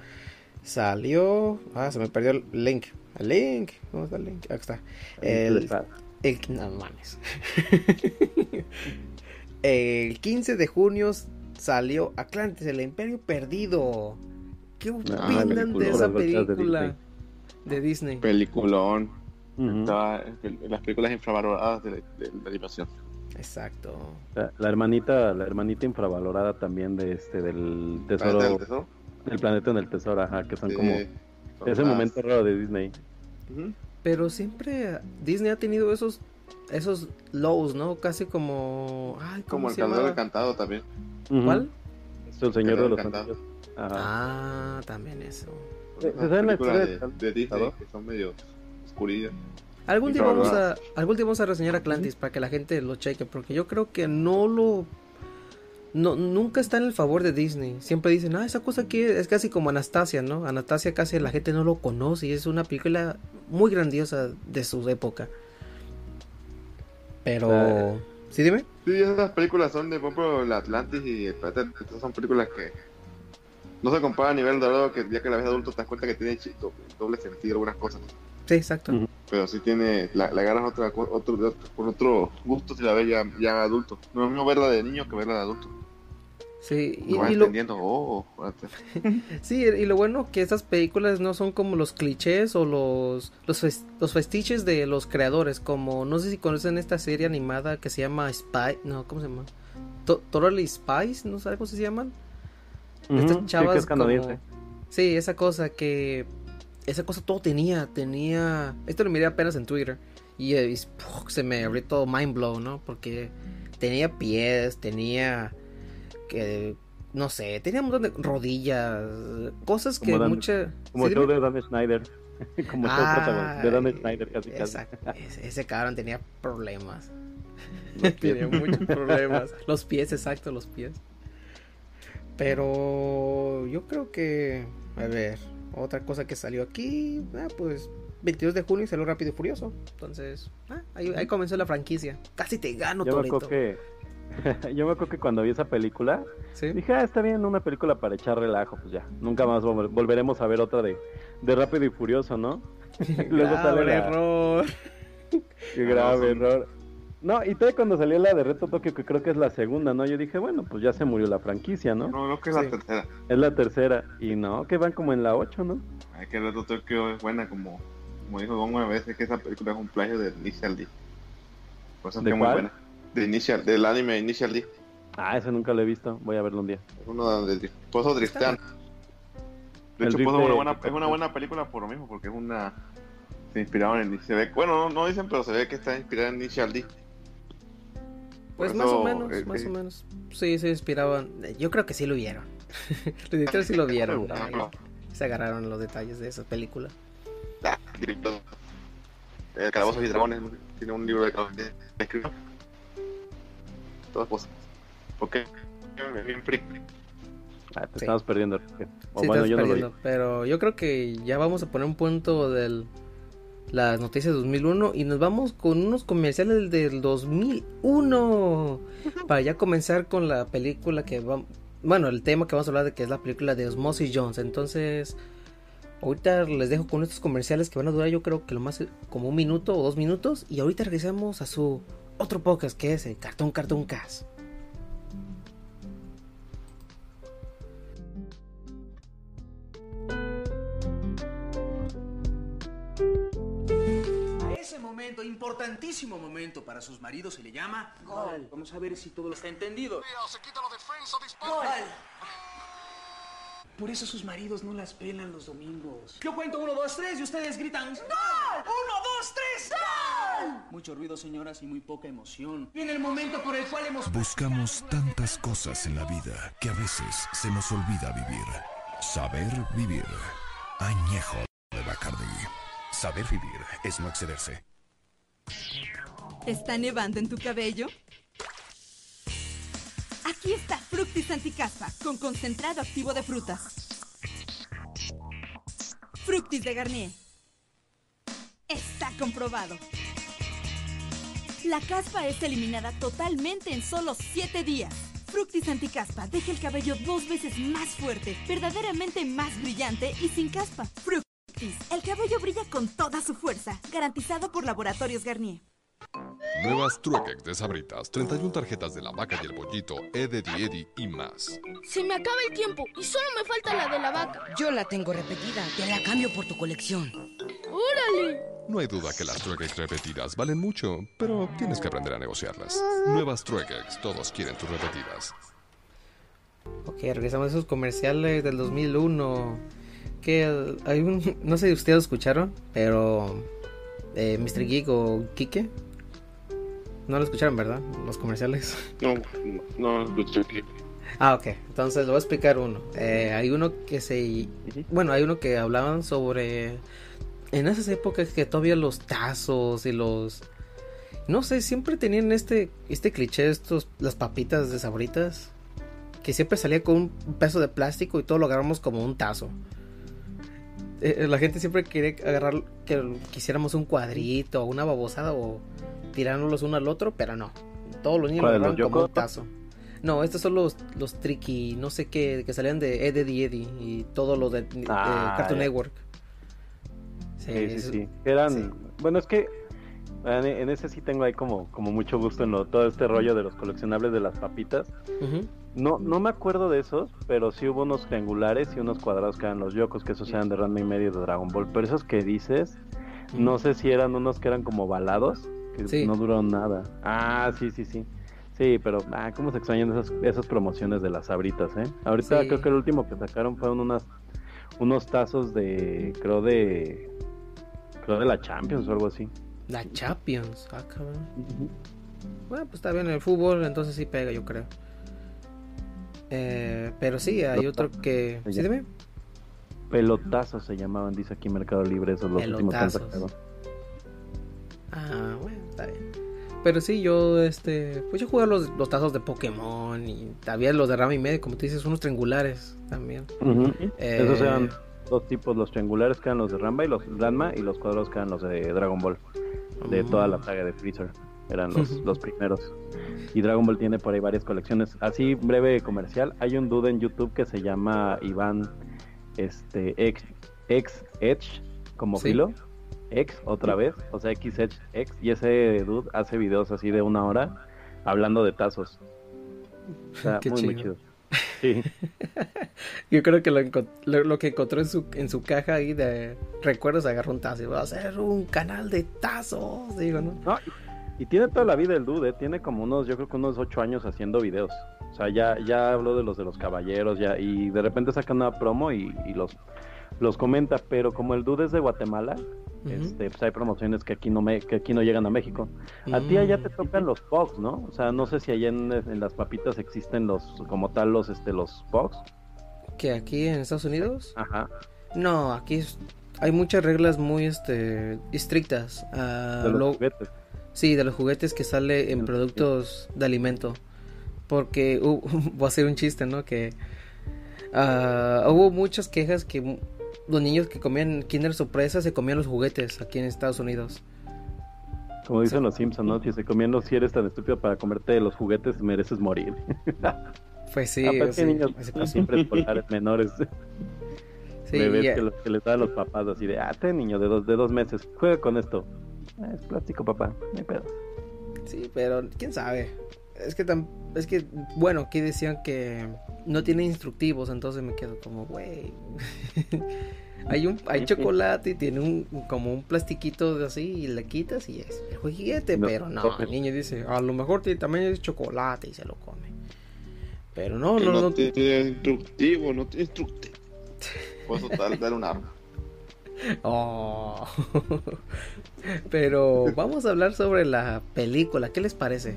Salió... Ah, se me perdió el link. El link. ¿Dónde está el link? Aquí está. El, el, no mames. (laughs) el 15 de junio salió Atlantis, el Imperio Perdido. ¿Qué Ah, opinan de película. esa de película? De Disney. Peliculón. Estaba en las películas infravaloradas de, de- de la animación. Exacto. la, la hermanita la hermanita infravalorada también de este del ¿Planeta tesoro del Tesoro? del planeta en el tesoro ajá que son Sí, como son ese momento raro de Disney. Pero siempre Disney ha tenido esos esos lows, ¿no? Casi como ay, ¿cómo Como el llama? Encantado también. ¿Cuál? Es el señor de los anillos Ah, también eso. ¿Se- Las se sabe la películas historia de, Disney que son medio oscurillas. Algún día vamos a algún día vamos a reseñar Atlantis para que la gente lo cheque porque yo creo que no lo no nunca está en el favor de Disney. Siempre dicen, "Ah, esa cosa aquí es casi como Anastasia, ¿no? Anastasia casi la gente no lo conoce y es una película muy grandiosa de su época." Pero. ¿Sí dime? Sí, esas películas son de, por ejemplo, el Atlantis y el son películas que no se comparan a nivel dorado, que ya que la ves adulto te das cuenta que tiene doble sentido algunas cosas. Sí, exacto. Pero sí tiene, la, la agarras otra, otro, de otro- con otro gusto si la ves ya, ya adulto. No es lo mismo verla de niño que verla de adulto. Sí, y, Y lo, entendiendo, oh, espérate. (laughs) sí, y lo bueno que estas películas no son como los clichés o los los, fes- los festiches de los creadores, como no sé si conocen esta serie animada que se llama Spy, no, ¿cómo se llama? To- Totally Spies, no sé cómo se llaman. Ujú, Estas sí, chavas canadiense. como- Sí, esa cosa que esa cosa todo tenía, tenía, esto lo miré apenas en Twitter y, eh, y, ¡puf! se me abrió todo mind blow, ¿no? Porque tenía pies, tenía que no sé, tenía un montón de rodillas, cosas que Como Dan- mucha Como ¿Sí, dime? de Dan Schneider. (laughs) Como todo Ah, de Don Snyder, casi casi. Exacto. Ese, ese cabrón tenía problemas. (laughs) Tenía muchos problemas. Los pies, exacto, los pies. Pero yo creo que, a ver, otra cosa que salió aquí, ah, pues 22 de junio salió Rápido y Furioso. Entonces, ah, ahí, ahí comenzó la franquicia. Casi te gano, Yo me Toreto. acuerdo que. (laughs) Yo me acuerdo que cuando vi esa película, ¿Sí? dije, ah, está bien, una película para echar relajo, pues ya. Nunca más vol- volveremos a ver otra de, de Rápido y Furioso, ¿no? (laughs) Luego sale Grave la- error. Qué (laughs) grave error. No, y todavía cuando salió la de Reto Tokio, que creo que es la segunda, ¿no? Yo dije, bueno, pues ya se murió la franquicia, ¿no? No, no, que es Sí. la tercera. Es la tercera. Y no, que van como en la 8, ¿no? Ay, que Reto Tokio es buena, como, como dijo Gon una vez, es que esa película es un plagio de Initial D. Por eso es ¿De que es muy buena. De Initial, del anime Initial D. Ah, ese nunca lo he visto. Voy a verlo un día. Es uno donde eso driftean. De El hecho, es de- una, buena, es una buena película por lo mismo, porque es una... Se inspiraron en... Se ve, bueno, no, no dicen, pero se ve que está inspirada en Initial D. Pues más o menos, eh, más eh, o menos. Sí, se inspiraban. Yo creo que sí lo vieron. (laughs) los editores sí lo vieron. No. Se agarraron los detalles de esa película. Ah, director. Eh, Calabozos y Dragones tiene un libro de calabozos escribió. Todas cosas. Porque bien. Ah, te Sí. estamos perdiendo. O Sí, bueno, estás yo no lo Pero yo creo que ya vamos a poner un punto de las noticias de 2001 y nos vamos con unos comerciales del 2001 para ya comenzar con la película que va, bueno, el tema que vamos a hablar de que es la película de Osmosis Jones. Entonces, ahorita les dejo con estos comerciales que van a durar yo creo que lo más como un minuto o dos minutos y ahorita regresamos a su otro podcast que es el Cartón Cartón Cast. Momento, importantísimo momento para sus maridos, se le llama gol. Vamos a ver si todo está entendido. Gol. Por eso sus maridos no las pelan los domingos. Yo cuento uno, dos, tres y ustedes gritan ¡Gol! ¡Uno, dos, tres! ¡Gol! Mucho ruido, señoras, y muy poca emoción. Viene el momento por el cual hemos... Buscamos tantas cosas en la vida que a veces se nos olvida vivir. Saber vivir. Añejo de Bacardi. Saber vivir es no excederse. ¿Está nevando en tu cabello? Aquí está Fructis Anticaspa con concentrado activo de frutas. Fructis de Garnier. Está comprobado. La caspa es eliminada totalmente en solo 7 días. Fructis Anticaspa deja el cabello dos veces más fuerte, verdaderamente más brillante y sin caspa. Fructis, el cabello brilla con toda su fuerza, garantizado por Laboratorios Garnier. Nuevas Truex de Sabritas, 31 tarjetas de la vaca y el pollito, Eddie Eddie y más. Se me acaba el tiempo y solo me falta la de la vaca. Yo la tengo repetida. Te la cambio por tu colección. ¡Órale! No hay duda que las Truex repetidas valen mucho, pero tienes que aprender a negociarlas. Nuevas Truex, todos quieren tus repetidas. Ok, regresamos a esos comerciales del 2001. Que hay un. No sé si ustedes escucharon, pero. Eh, Mr. Geek o Kike. No lo escucharon, ¿verdad? Los comerciales. (laughs) No, no, no escuché. Ah, ok. Entonces le voy a explicar uno. Eh, hay uno que se. Bueno, hay uno que hablaban sobre. En esas épocas que todavía los tazos y los. No sé, siempre tenían este, este cliché, estos, las papitas de sabritas. Que siempre salía con un pedazo de plástico y todo lo agarramos como un tazo. Eh, la gente siempre quería agarrar que quisiéramos un cuadrito o una babosada o tirárnoslos uno al otro, pero no. Todos los niños lo ¿Cuál, los agarraron como un tazo. No, estos son los, los tricky, no sé qué, que salían de Ed, Eddie Eddie y todo lo de, de Ah, Cartoon. Network. Sí, sí, sí. Eran, sí. bueno, es que en, ese sí tengo ahí como, como mucho gusto en lo, todo este rollo de los coleccionables de las papitas. No, no me acuerdo de esos, pero sí hubo unos triangulares y unos cuadrados que eran los yokos, que esos eran de Ranma y medio de Dragon Ball. Pero esos que dices, no sé si eran unos que eran como balados, que Sí. no duraron nada. Ah, sí, sí, sí. Sí, pero, ah, cómo se extrañan esas, esas promociones de las sabritas, ¿eh? Ahorita Sí. creo que el último que sacaron fueron unas, unos tazos de, creo de, creo de la Champions o algo así. La Champions, ah, cabrón. Bueno, pues está bien el fútbol, entonces sí pega, yo creo. Eh, pero sí, hay otro que. ¿Sí, dime? Pelotazos se llamaban, dice aquí Mercado Libre, esos los últimos que. Ah, bueno, está bien. Pero sí, yo, este, pues yo jugué los, los tazos de Pokémon y había los de Rama y medio, como tú dices, unos triangulares también. Eh, Esos eran dos tipos, los triangulares que eran los de Ramba y los Ranma y los cuadrados que eran los de Dragon Ball. De toda la saga de Freezer. Eran (laughs) los, los primeros. Y Dragon Ball tiene por ahí varias colecciones. Así, breve comercial. Hay un dude en YouTube que se llama Iván este, X, X Edge, como Sí. filo. X otra vez, o sea, X Edge X. Y ese dude hace videos así de una hora hablando de tazos. O sea, (laughs) Qué muy, muy chido. chido. Sí. (laughs) Yo creo que lo, lo, lo que encontró en su, en su caja ahí de recuerdos agarró un tazo y va a hacer un canal de tazos, digo, ¿no? No, y, tiene toda la vida el dude, ¿eh? tiene como unos, yo creo que unos ocho años haciendo videos. O sea, ya, ya habló de los de los caballeros, ya, y de repente saca una promo y, y los, los comenta, pero como el dude es de Guatemala, este, pues hay promociones que aquí no me, que aquí no llegan a México. A ti allá te tocan los Pogs, ¿no? O sea, no sé si allá en, en las papitas existen los, como tal, los, este, los Pogs. Que aquí en Estados Unidos, Ajá. no, aquí es- hay muchas reglas muy este estrictas. ah, De los lo- juguetes. Sí, de los juguetes que sale en productos de alimento. Porque (laughs) hu- voy a hacer un chiste, ¿no? Que ah, hubo muchas quejas que los niños que comían Kinder Sorpresa se comían los juguetes aquí en Estados Unidos. Como dicen los Simpsons, ¿no? Si se comiendo, si eres tan estúpido para comerte los juguetes, mereces morir. (laughs) Pues sí, Aparte, sí, niños pasó. siempre escolares menores. (laughs) Sí, bebés que, los, que les dan los papás así de, ah, ten niño de dos, de dos meses, juega con esto. "Ah, es plástico, papá, no hay pedo. Sí, pero quién sabe. Es que tam- es que bueno, aquí decían que no tiene instructivos, entonces me quedo como, güey. (laughs) hay un hay chocolate y tiene un como un plastiquito de así y le quitas y es el juguete, No, pero no, no, el niño dice, a lo mejor tiene tamaño de chocolate y se lo come. Pero no, no, no, no. tiene instructivo, no tiene instructivo. Por eso dar, dar un arma. (laughs) Oh. Pero vamos a hablar sobre la película, ¿qué les parece?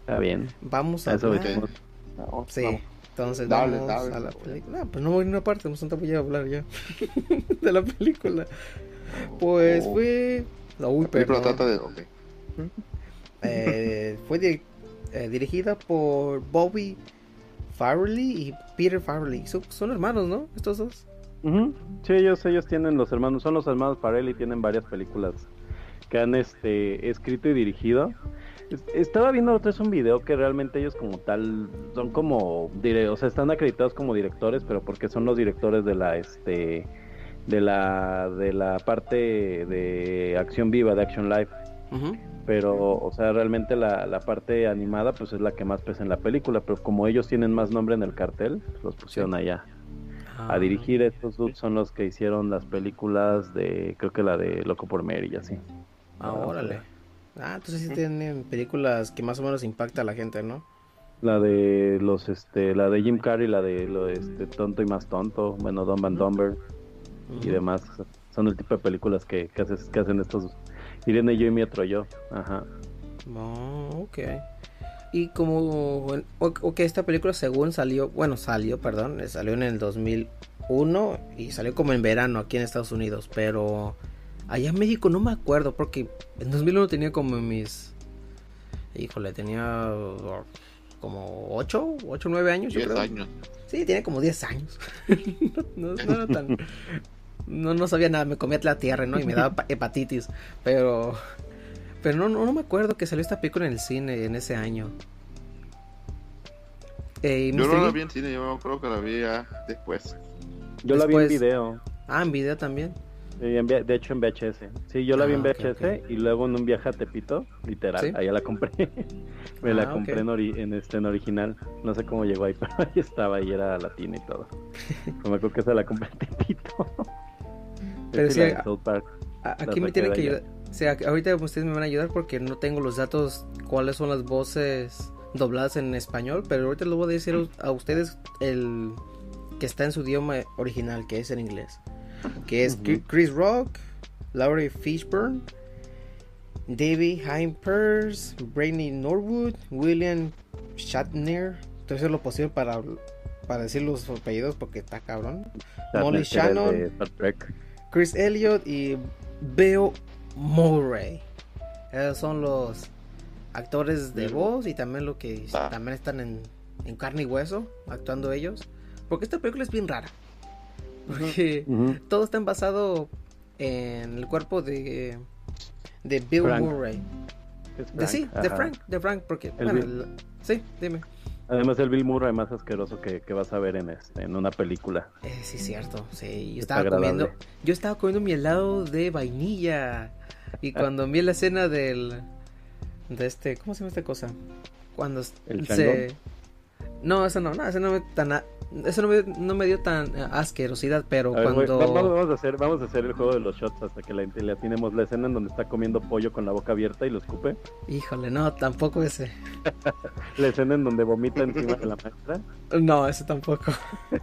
Está bien. Vamos a eso hablar. Sí, entonces Dale, vamos dale, a la película. No, pues no voy a una parte, no voy a hablar ya (laughs) de la película. Pues Oh. fue. Uy, La película trata de. Ok. Eh, fue di- eh, dirigida por Bobby Farrelly y Peter Farrelly. Son, son hermanos, ¿no? Estos dos. Ujú. Sí, ellos, ellos tienen los hermanos, son los hermanos Farelli, tienen varias películas que han este escrito y dirigido. Es- Estaba viendo otra vez un video que realmente ellos como tal son como o sea, están acreditados como directores, pero porque son los directores de la este de la de la parte de acción viva, de action live. Pero, o sea, realmente la, la parte animada pues es la que más pesa en la película, pero como ellos tienen más nombre en el cartel, los pusieron allá. A dirigir. Estos dudes son los que hicieron las películas de, creo que la de Loco por Mary y así. Ah, órale. Ah, entonces sí tienen películas que más o menos impacta a la gente, ¿no? La de los, este, la de Jim Carrey, la de lo, este, Tonto y más tonto, bueno, Dumb and Dumber y demás. Son el tipo de películas que, que, haces- que hacen estos Irene y yo y mi otro yo. Ajá. Oh, ok. Y como, o- ok, esta película según salió, bueno, salió, perdón, eh, salió en el 2001 y salió como en verano aquí en Estados Unidos, pero allá en México no me acuerdo porque en 2001 tenía como mis, híjole, tenía uh, como 8, 8, 9 años. yo 10 creo. años. Sí, tiene como 10 años. (laughs) no, no era tan... (laughs) No, no sabía nada, me comía la tierra, ¿no? Y me daba pa- hepatitis. Pero... Pero no, no, no me acuerdo que salió esta película en el cine en ese año. Eh, Yo no la vi en cine, yo creo que la vi ya después. Yo la vi en video. Ah, en video también. Sí, en de hecho en VHS. Sí, yo la vi Ah, en ok, VHS y luego en un viaje a Tepito, literal, ¿Sí? allá la compré. (laughs) Me Ah, la ok. compré en, ori- en este en original. No sé cómo llegó ahí, (laughs) pero ahí estaba y era latina y todo. Pero (laughs) me acuerdo que se la compré en Tepito. Pero sí, Park. Aquí me tienen que ayudar. O sea, ahorita ustedes me van a ayudar porque no tengo los datos cuáles son las voces dobladas en español, pero ahorita les voy a decir a ustedes el que está en su idioma original, que es en inglés. Que es. Chris Rock, Laurie Fishburne, David Heimpers, Brainy Norwood, William Shatner. Estoy haciendo lo posible para para decir los apellidos porque está cabrón. Molly Shannon. Chris Elliott y Bill Murray. Esos son los actores de voz y también lo que también están en, en carne y hueso actuando ellos. Porque esta película es bien rara. Porque todo está basado en el cuerpo de de Bill Frank. Murray. De, sí, de. Frank, de Frank, porque El bueno, sí, dime. Además el Bill Murray más asqueroso que, que vas a ver en este, en una película. Eh, sí, cierto. Sí, yo estaba agradable. comiendo. Yo estaba comiendo mi helado de vainilla. Y cuando vi la escena del. De este. ¿Cómo se llama esta cosa? Cuando ¿El se. No, eso no, no, eso no me, tan, a- eso no me, no me dio tan asquerosidad, pero A cuando. va- vamos, vamos a hacer, vamos a hacer el juego de los shots hasta que la, le atinemos la escena en donde está comiendo pollo con la boca abierta y lo escupe. Híjole, no, tampoco ese. (laughs) La escena en donde vomita encima de la maestra. No, ese tampoco.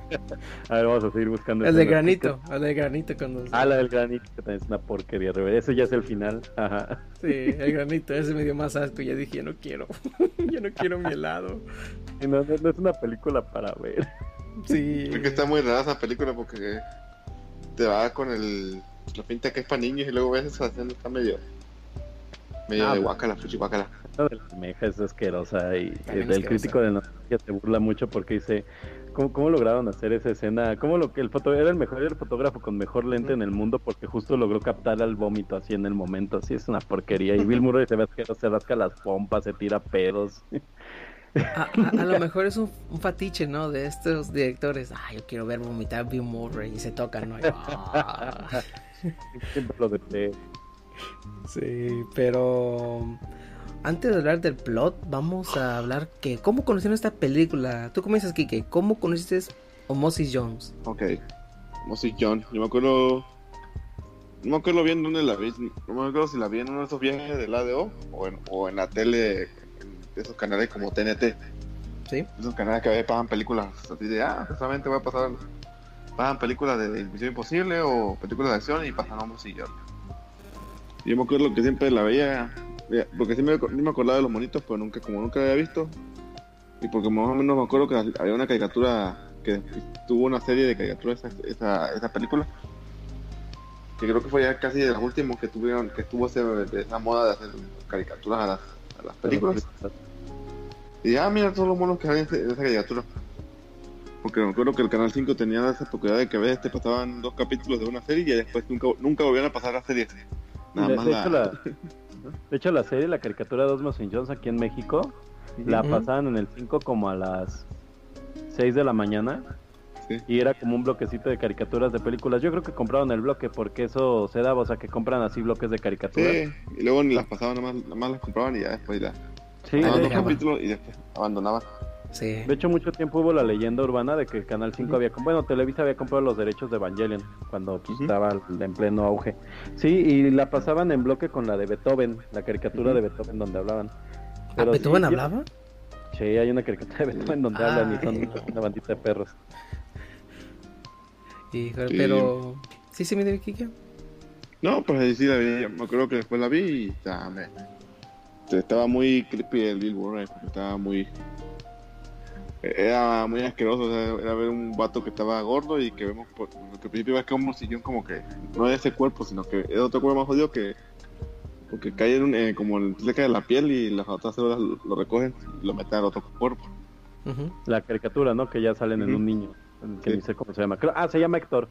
(laughs) A ver, vamos a seguir buscando. El de granito, el de granito cuando. Ah, la del granito, que también es una porquería. Ese ya es el final. Ajá. Sí, el granito, ese me dio más asco. Ya dije, ya no quiero. (laughs) ya no quiero mi helado. No, no- no es una película para ver. Sí. Creo que está muy rara esa película porque te va con el la pinta que es para niños y luego ves esa escena está medio medio Ah, de pues. guacala, fuchi guacala. La de la almeja es asquerosa y También el asquerosa. crítico de noticias se burla mucho porque dice ¿cómo, cómo lograron hacer esa escena? ¿Cómo lo que el foto era el mejor el fotógrafo con mejor lente en el mundo porque justo logró captar al vómito así en el momento, así es una porquería y Bill Murray se ve asqueroso, se rasca las pompas, se tira pedos. (laughs) A, a- a lo mejor es un, un fatiche, ¿no? De estos directores. Ah, yo quiero ver vomitar a Bill Murray y se tocan, ¿no? Ah. Siempre lo de Sí, pero antes de hablar del plot, vamos a hablar que cómo conocieron esta película. Tú comienzas, Kike. ¿Cómo conociste Osmosis Jones? Ok. Moses John, yo me acuerdo no me acuerdo bien dónde la vi, no me acuerdo si la vi en uno de esos viajes del ADO o en, o en la tele esos canales como TNT. Sí. Esos canales que a veces pasan películas así de, ah, precisamente voy a pasar, pasan películas de Misión Imposible o películas de acción y pasan y John. Yo me acuerdo que siempre la veía, porque siempre me, me acordaba de los monitos, pero nunca, como nunca había visto, y porque más o menos me acuerdo que había una caricatura que tuvo una serie de caricaturas esa, esa, esa película, que creo que fue ya casi de los últimos que tuvieron, que estuvo esa moda de hacer caricaturas a las, a las películas. Y ah, mira todos los monos que hay en esa caricatura. Porque me acuerdo que el Canal 5 tenía esa propiedad de que a veces te pasaban dos capítulos de una serie y después nunca, nunca volvían a pasar la serie. Nada de, más de la... hecho, la, de hecho, la serie, la caricatura de Osmos Jones aquí en México, la pasaban en el 5 como a las 6 de la mañana. Sí. Y era como un bloquecito de caricaturas de películas. Yo creo que compraron el bloque porque eso se daba, o sea, que compran así bloques de caricaturas. Sí, y luego ni las pasaban, nada más, nada más las compraban y ya después ya. Sí, de, capítulos y después abandonaban. Sí. de hecho, mucho tiempo hubo la leyenda urbana de que Canal 5 había, com- bueno, Televisa había comprado los derechos de Evangelion cuando pues, estaba en pleno auge. Sí, y la pasaban en bloque con la de Beethoven, la caricatura de Beethoven donde hablaban. ¿A Pero sí, Beethoven yo- hablaba? Sí, hay una caricatura de Beethoven donde hablan y son Ay. una bandita de perros. Híjole, Sí. pero... ¿Sí se me dio Kike? No, pues ahí sí la vi. Me acuerdo que después la vi y me... estaba muy creepy el Bill Murray, porque estaba muy. Era muy asqueroso, o sea, era ver un vato que estaba gordo y que vemos, por... que al principio ves que un morcillón como que no es ese cuerpo, sino que es otro cuerpo más jodido que. Porque cae en un, eh, como en- cerca de la piel y las otras células lo, lo recogen y lo meten al otro cuerpo. La caricatura, ¿no? Que ya salen en un niño. Que Sí. ni sé cómo se llama. Ah, se llama Héctor.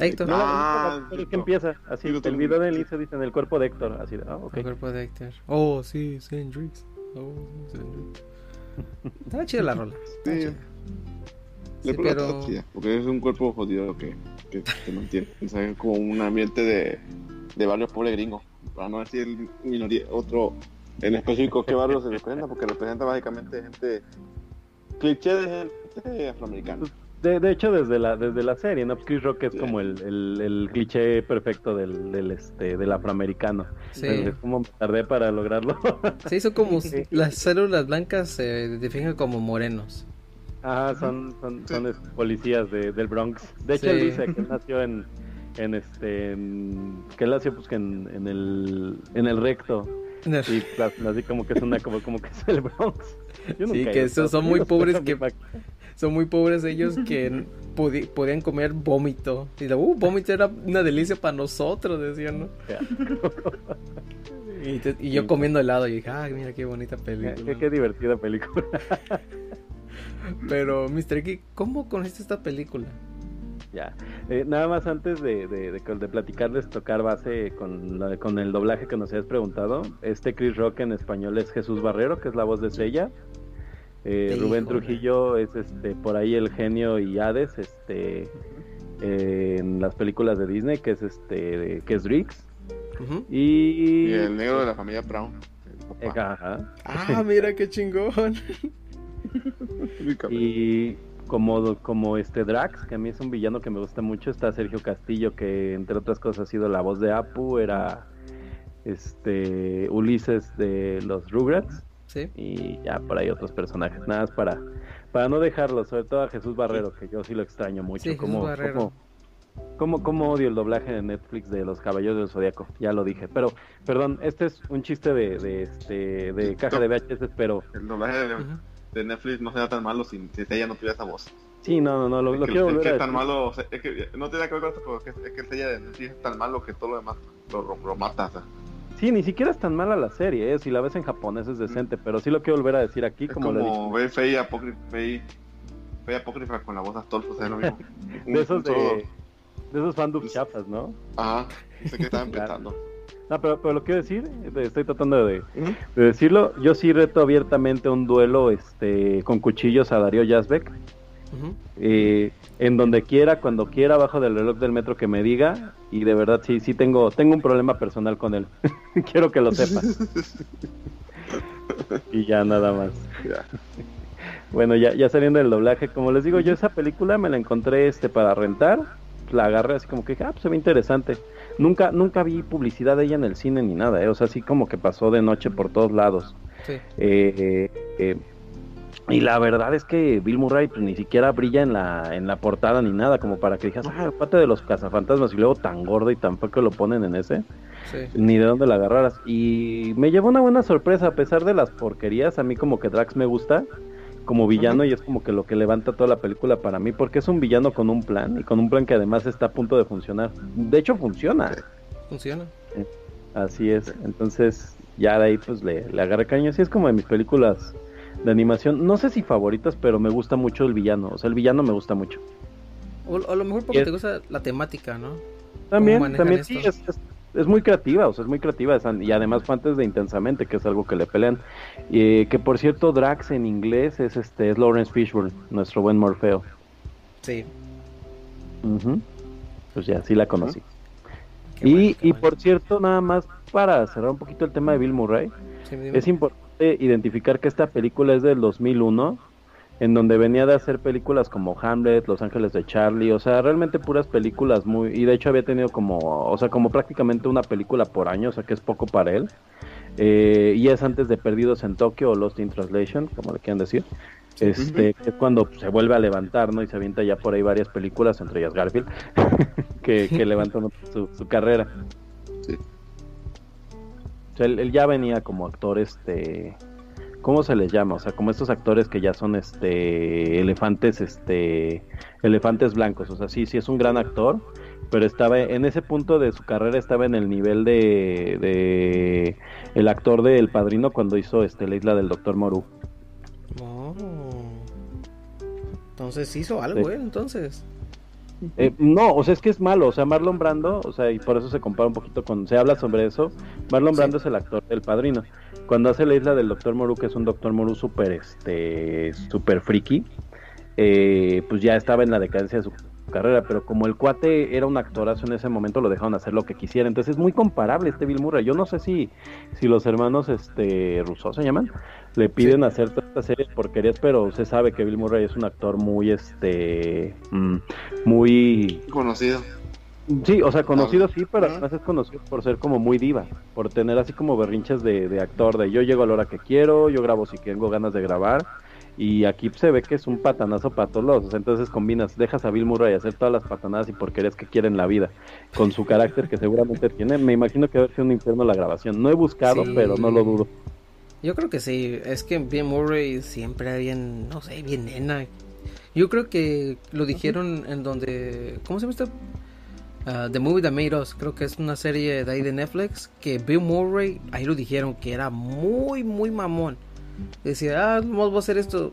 Héctor. No, Ah, sí, es que no. empieza así. El video del inicio dice en el cuerpo de Héctor. Así de, ah, ok. El cuerpo de Héctor. Oh, sí, Sandrix. Oh, Sandrix. Estaba chida la rola. Sí. La Sí, pero- chida, porque es un cuerpo jodido que, que te mantiene. O sea, es como un ambiente de, de barrios pobres gringos. Para no decir minoría, otro en específico qué barrio se representa, porque representa básicamente gente. cliché de gente afroamericana. De, de hecho, desde la, desde la serie, ¿no? Pues Chris Rock es como el, el, el cliché perfecto del, del, este, del afroamericano. Sí. Entonces, ¿Cómo me tardé para lograrlo? (laughs) Sí, son como Sí. las células blancas se definen como morenos. Ah, son, son, son este, policías de, del Bronx. De hecho, Sí. él dice que él nació en, en este, en- que él nació pues que en, en el, en el recto. Y pues, así como que es una, como, como que es el Bronx. Yo Sí, nunca que esos son muy pobres que- son muy pobres ellos (laughs) que podían comer vómito. Y la, uh, vómito era una delicia para nosotros, decían, ¿no? (laughs) Y, te- y yo comiendo helado y dije, ay, mira qué bonita película. qué- qué divertida película. (laughs) Pero, Mr. X, ¿cómo conociste esta película? Ya. Eh, nada más antes de, de, de, de platicarles, tocar base con, la- con el doblaje que nos habías preguntado. Este Chris Rock en español es Jesús Barrero, que es la voz de Sella. Eh, Rubén. Trujillo es este por ahí el genio y Hades, este eh, en las películas de Disney, que es este que es Drix. Ujú. Y, Y el negro de la familia Brown. Eh, ajá. Ah, mira qué chingón. Y como, como este Drax, que a mí es un villano que me gusta mucho, está Sergio Castillo, que entre otras cosas ha sido la voz de Apu, era este Ulises de los Rugrats, Sí. y ya por ahí otros personajes, nada más para, para no dejarlo, sobre todo a Jesús Barrero, que yo sí lo extraño mucho, Sí, Jesús como, Barrero. como, como, como odio el doblaje de Netflix de los Caballeros del Zodiaco, ya lo dije, pero perdón, este es un chiste de, de, este, de caja de VHS, pero El doblaje de, de Netflix no será tan malo si, si ella no tuviera esa voz. sí, no, no, no, lo, Es lo que, quiero es volver que a tan malo, o sea, es que no tiene que ver con esto, pero es que, es que el de Netflix es tan malo que todo lo demás lo, lo, lo mata. O sea. Sí, ni siquiera es tan mala la serie, ¿eh? si la ves en japonés es decente, pero sí lo quiero volver a decir aquí, Es como, como, ve apócrifa, Fey, Fey apócrifa con la voz de Astolfo, o sea, es lo mismo. (laughs) Un- De esos de, de esos fandubs chafas, ¿no? Ajá, sé que estaban (laughs) pensando. No, pero, pero lo quiero decir, estoy tratando de, de decirlo. Yo sí reto abiertamente un duelo este con cuchillos a Darío Yazbek. En donde quiera, cuando quiera, abajo del reloj del metro que me diga. Y de verdad sí, sí tengo, tengo un problema personal con él. (laughs) quiero que lo sepa. (laughs) y ya nada más. Ya. Bueno, ya, ya saliendo del doblaje, como les digo, yo esa película me la encontré este para rentar, la agarré así como que dije, ah, pues se ve interesante. Nunca, nunca vi publicidad de ella en el cine ni nada, ¿eh? o sea, así como que pasó de noche por todos lados. Sí. Eh, eh, eh, y la verdad es que Bill Murray pues, ni siquiera brilla en la, en la portada ni nada, como para que digas, ah, parte de los cazafantasmas, y luego tan gordo y que lo ponen en ese Sí. ni de dónde la agarraras. Y me llevó una buena sorpresa, a pesar de las porquerías. A mí, como que Drax me gusta como villano, y es como que lo que levanta toda la película para mí, porque es un villano con un plan, y con un plan que además está a punto de funcionar. De hecho, funciona. Funciona. Así es. Entonces, ya de ahí, pues le, le agarré cariño. Así es como de mis películas de animación. No sé si favoritas, pero me gusta mucho el villano. O sea, el villano me gusta mucho. O, o a lo mejor porque es- te gusta la temática, ¿no? También, ¿Cómo manejan también sí, es, es- es muy creativa, o sea, es muy creativa, y además fue antes de Intensamente, que es algo que le pelean. Y, que por cierto, Drax en inglés es este es Lawrence Fishburne, nuestro buen Morfeo. Sí. Ujú. Pues ya, sí la conocí. Qué y, bueno, y bueno. por cierto, nada más para cerrar un poquito el tema de Bill Murray, Sí, es importante identificar que esta película es del 2001, en donde venía de hacer películas como Hamlet, Los Ángeles de Charlie, o sea, realmente puras películas muy... Y de hecho había tenido como, o sea, como prácticamente una película por año, o sea, que es poco para él. Eh, y es antes de Perdidos en Tokio o Lost in Translation, como le quieran decir. Este, es cuando se vuelve a levantar, ¿no? Y se avienta ya por ahí varias películas, entre ellas Garfield, (laughs) que, que levantan su, su carrera. O sea, él, él ya venía como actor, este, ¿cómo se les llama? O sea, como estos actores que ya son, este, elefantes, este, elefantes blancos. O sea, sí, sí es un gran actor, pero estaba en ese punto de su carrera estaba en el nivel de, de el actor de El Padrino cuando hizo, este, la isla del Doctor Moru. Oh. Entonces hizo algo, Sí. ¿eh? Entonces. Eh, no, o sea, es que es malo, o sea, Marlon Brando, o sea, y por eso se compara un poquito con, se habla sobre eso, Marlon Sí. Brando es el actor del padrino. Cuando hace la isla del Doctor Moru, que es un Doctor Moru súper, este, súper friki, eh, pues ya estaba en la decadencia de su carrera, pero como el cuate era un actorazo en ese momento, lo dejaron hacer lo que quisiera, entonces es muy comparable este Bill Murray, yo no sé si, si los hermanos, este, Rousseau se llaman, le piden hacer toda esta serie de porquerías, pero se sabe que Bill Murray es un actor muy, este, mm, muy Conocido. Sí, o sea, conocido sí, pero además es conocido por ser como muy diva, por tener así como berrinches de, de actor, de yo llego a la hora que quiero, yo grabo si tengo ganas de grabar, y aquí se ve que es un patanazo para todos lados, entonces combinas, dejas a Bill Murray hacer todas las patanadas y porquerías que quiere en la vida, con su carácter que seguramente tiene, me imagino que debe ser un infierno la grabación, no he buscado, Sí. pero no lo dudo. Yo creo que sí. Es que Bill Murray siempre era bien, no sé, bien nena. Yo creo que lo dijeron en donde. ¿Cómo se llama esto? Ah, The Movie That Made Us. Creo que es una serie de ahí de Netflix. Que Bill Murray, ahí lo dijeron que era muy, muy mamón. Decía, ah, vamos a hacer esto,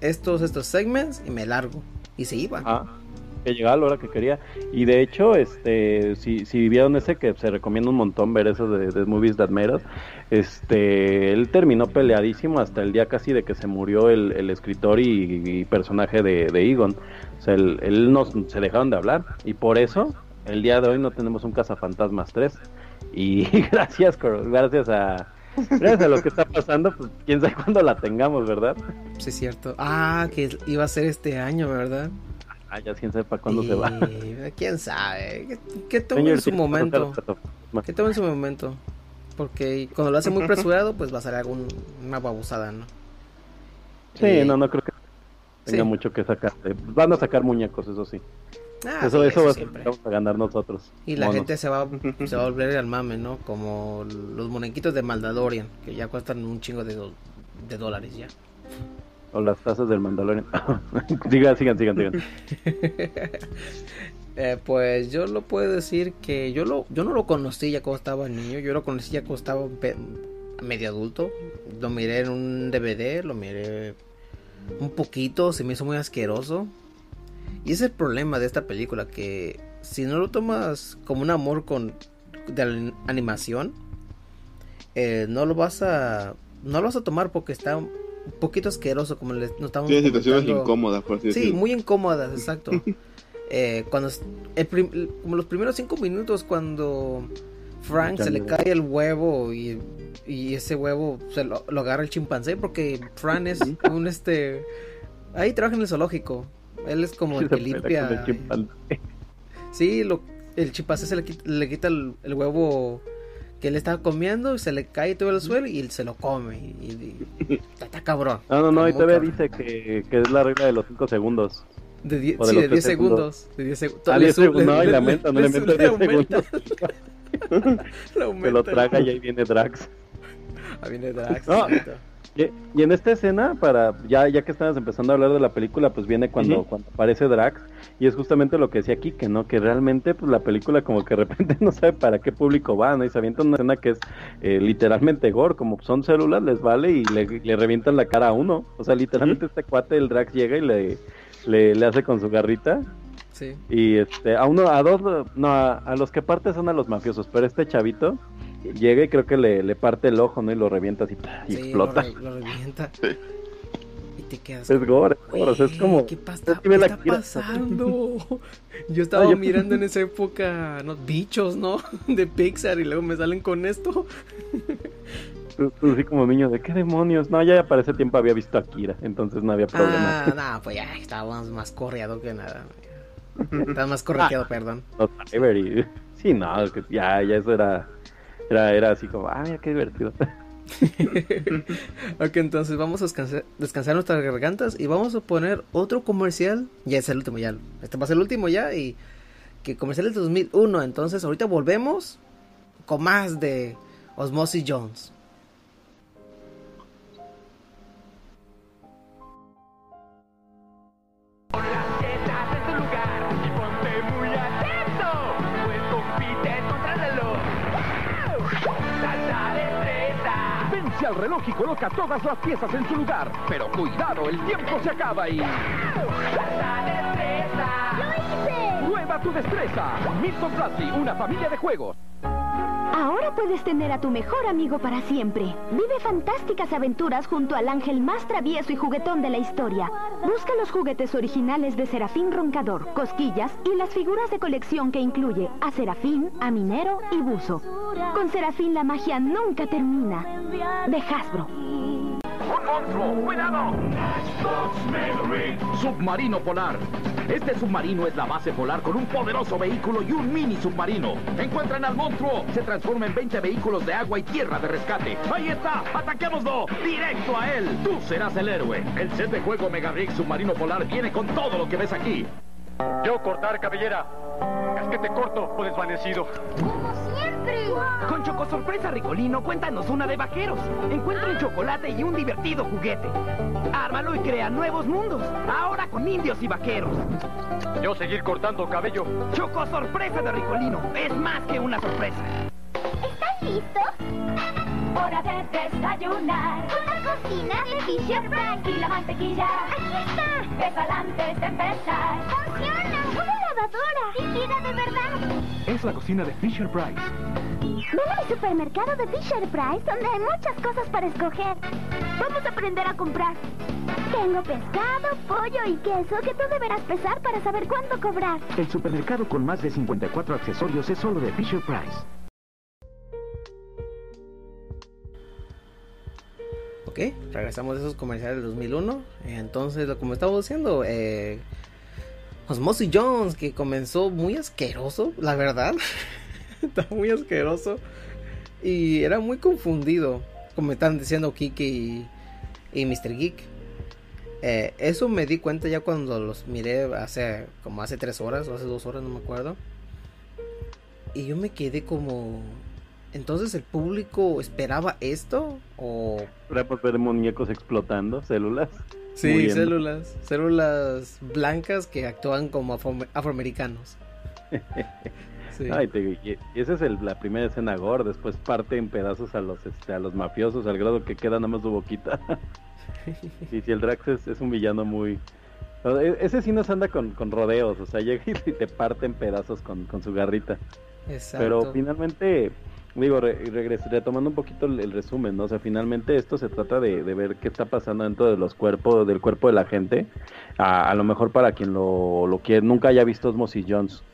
estos, estos segments y me largo. Y se iba. Ah, que llegaba a la hora que quería. Y de hecho, este, si, si vieron ese que se recomienda un montón ver eso de, de Movies That Us, este, él terminó peleadísimo hasta el día casi de que se murió el, el escritor y, personaje de, de Egon. O sea, él, él nos, se dejaron de hablar. Y por eso, el día de hoy no tenemos un Cazafantasmas 3. Y (laughs) gracias, gracias a... (laughs) Gracias a lo que está pasando, pues quién sabe cuándo la tengamos, ¿verdad? Sí, es cierto. Ah, que iba a ser este año, ¿verdad? Ah, ya quién sabe para cuándo se va. Y, ¿Quién sabe? Que, tome en su momento. Que tome en su momento. Porque cuando lo hace muy apresurado, pues va a salir una babosada, ¿no? Sí, Eh, no, no creo que tenga sí. mucho que sacar. Eh, Van a sacar muñecos, eso sí. Ah, eso sí, eso eso va vamos a ganar nosotros. Y la monos. gente se va, (laughs) se va a volver al mame, ¿no? Como los muñequitos de Maldadorian, que ya cuestan un chingo de, do- de dólares ya. O las tazas del Mandalorian. (laughs) sigan, sigan, sigan, sigan. (laughs) Eh, pues yo lo puedo decir que yo lo yo no lo conocí ya cuando estaba niño, yo lo conocí ya cuando estaba medio adulto. Lo miré en un DVD, lo miré un poquito, se me hizo muy asqueroso. Y ese es el problema de esta película que si no lo tomas como un amor con de la animación, eh, no lo vas a no lo vas a tomar porque está un poquito asqueroso como les no estamos Tiene situaciones incómodas, por así Sí, muy incómodas, (laughs) exacto. Eh, cuando es- el prim- como los primeros cinco minutos cuando Frank se le cae el huevo y, y ese huevo se lo, lo agarra el chimpancé porque Frank es un este ahí trabaja en el zoológico. Él es como el (laughs) que limpia. el. Sí, lo, el chimpancé se le quita, le quita el, el huevo que él estaba comiendo y se le cae todo el suelo y él se lo come. Y, y- está, cabrón. No, no, no, muy todavía dice que, que es la regla de los 5 segundos. De die- O de sí, los de tres 10 segundos. De 10 segundos. Ah, 10 segundos. No, y le- aumenta, no le le 10 aumenta. segundos. (laughs) Se lo aumenta. traga y ahí viene Drax. Ahí viene Drax. No. Y, en esta escena, para ya ya que estamos empezando a hablar de la película, pues viene cuando, cuando aparece Drax y es justamente lo que decía aquí, que no, que realmente pues la película como que de repente (laughs) no sabe para qué público va, ¿no? Y se avienta una escena que es eh, literalmente gore, como son células, les vale y le, le revientan la cara a uno. O sea, literalmente este cuate, el Drax llega y le, le, le hace con su garrita Sí. y este, a uno, a dos, no, a, a los que parte son a los mafiosos, pero este chavito llega y creo que le, le parte el ojo, ¿no? Y lo revienta así y Sí, explota. Lo, re- lo revienta. (laughs) Y te quedas. Es gore, es gore, o sea, es "Güey, como... ¿Qué, pasa, ¿qué está pasando? (laughs) Yo estaba No, yo- mirando en esa época ¿no? bichos, ¿no? (laughs) De Pixar y luego me salen con esto. Así como niño, ¿de qué demonios? No, ya para ese tiempo había visto a Kira, entonces no había problema. Ah, no, pues ya estábamos más correado que nada. Estaba más correteado, perdón. No, Sí, no, que ya, ya eso era, era, era así como, ah, mira qué divertido. (laughs) Ok, entonces vamos a descansar, descansar nuestras gargantas y vamos a poner otro comercial. Ya es el último, ya. Este va a ser el último ya y que comercial es de 2001. Entonces ahorita volvemos con más de Osmosis Jones. Vence al reloj y coloca todas las piezas en su lugar. Pero cuidado, el tiempo se acaba y... ¡Prueba tu destreza! Milton Bradley, una familia de juegos. Puedes tener a tu mejor amigo para siempre. Vive fantásticas aventuras junto al ángel más travieso y juguetón de la historia. Busca los juguetes originales de Serafín Roncador, Cosquillas y las figuras de colección que incluye a Serafín, a Minero y Buzo. Con Serafín la magia nunca termina. De Hasbro. ¡Un! ¡Cuidado! Submarino polar. Este submarino es la base polar con un poderoso vehículo y un mini submarino. Encuentran al monstruo. Se transforma en 20 vehículos de agua y tierra de rescate. ¡Ahí está! ¡Ataquémoslo! ¡Directo a él! Tú serás el héroe. El set de juego Mega Rig Submarino Polar viene con todo lo que ves aquí. Yo cortar cabellera. Es que te corto o desvanecido. Como Con Choco Sorpresa Ricolino, cuéntanos una de vaqueros. Encuentra un chocolate y un divertido juguete. Ármalo y crea nuevos mundos. Ahora con indios y vaqueros. Yo seguir cortando cabello. Choco Sorpresa de Ricolino. Es más que una sorpresa. ¿Están listos? Hora de desayunar. Con la cocina de Fisher Price y la mantequilla. Aquí está. Pesa antes de empezar. ¡Funciona! ¡Una lavadora! ¡Líquida de verdad! Es la cocina de Fisher Price. Ven al supermercado de Fisher Price donde hay muchas cosas para escoger. Vamos a aprender a comprar. Tengo pescado, pollo y queso que tú deberás pesar para saber cuánto cobrar. El supermercado con más de 54 accesorios es solo de Fisher Price. Ok, regresamos de esos comerciales del 2001. Entonces, como estamos diciendo, eh, Osmosis Jones, que comenzó muy asqueroso, la verdad. (laughs) Está muy asqueroso. Y era muy confundido, como están diciendo Kiki y, y Mr. Geek. Eh, eso me di cuenta ya cuando los miré hace como hace tres horas o hace dos horas, no me acuerdo. Y yo me quedé como... Entonces el público esperaba esto o... Era ver muñecos explotando, células. Sí, muriendo. células, células blancas que actúan como afro- afroamericanos. (laughs) Sí. Ay, te- y, esa es el- la primera escena gore, después parte en pedazos a los este, a los mafiosos al grado que queda nada más su boquita. (laughs) y si el Drax es, es un villano muy... e- Ese sí nos anda con, con rodeos, o sea, llega y te parte en pedazos con, con su garrita. Exacto. Pero finalmente, digo, re- regres- retomando un poquito el, el resumen, ¿no? O sea, finalmente esto se trata de, de ver qué está pasando dentro de los cuerpos, del cuerpo de la gente. A, a lo mejor para quien lo, lo quiere, nunca haya visto Osmosis Jones.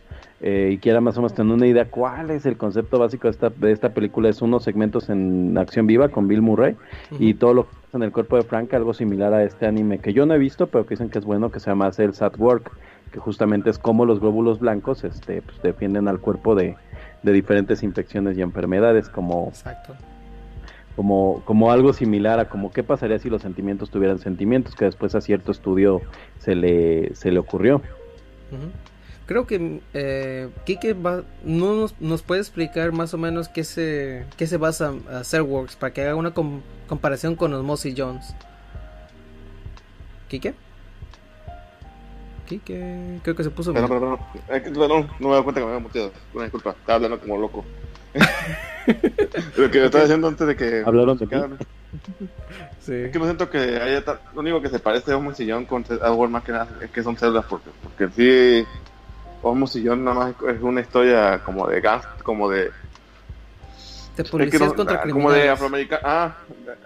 eh, y quiera más o menos tener una idea cuál es el concepto básico de esta, de esta película, es unos segmentos en acción viva con Bill Murray y todo lo que pasa en el cuerpo de Frank, algo similar a este anime que yo no he visto, pero que dicen que es bueno, que se llama Cells at Work, que justamente es como los glóbulos blancos este, pues, defienden al cuerpo de, de diferentes infecciones y enfermedades, como, Exacto. como, como algo similar a como qué pasaría si los sentimientos tuvieran sentimientos, que después a cierto estudio se le, se le ocurrió. Creo que eh, Kike va, no nos, nos puede explicar más o menos qué se, qué se basa a Serworks para que haga una com- comparación con Osmosis Jones. ¿Kike? Kike, creo que se puso. Perdón, perdón, perdón. Eh, perdón, no me doy cuenta que me había muteado. Una disculpa, estaba hablando como loco. (laughs) Lo que yo estaba diciendo antes de que. ¿Hablaron de mí? Sí. Es que no siento que haya. ta- Lo único que se parece a Homo Sillón con Edward más que nada es que son células, porque, porque sí. Homo Sillón nada más es una historia como de gas, como de. De es que policías no- contra ah, criminales. Como de afroamericano. Ah,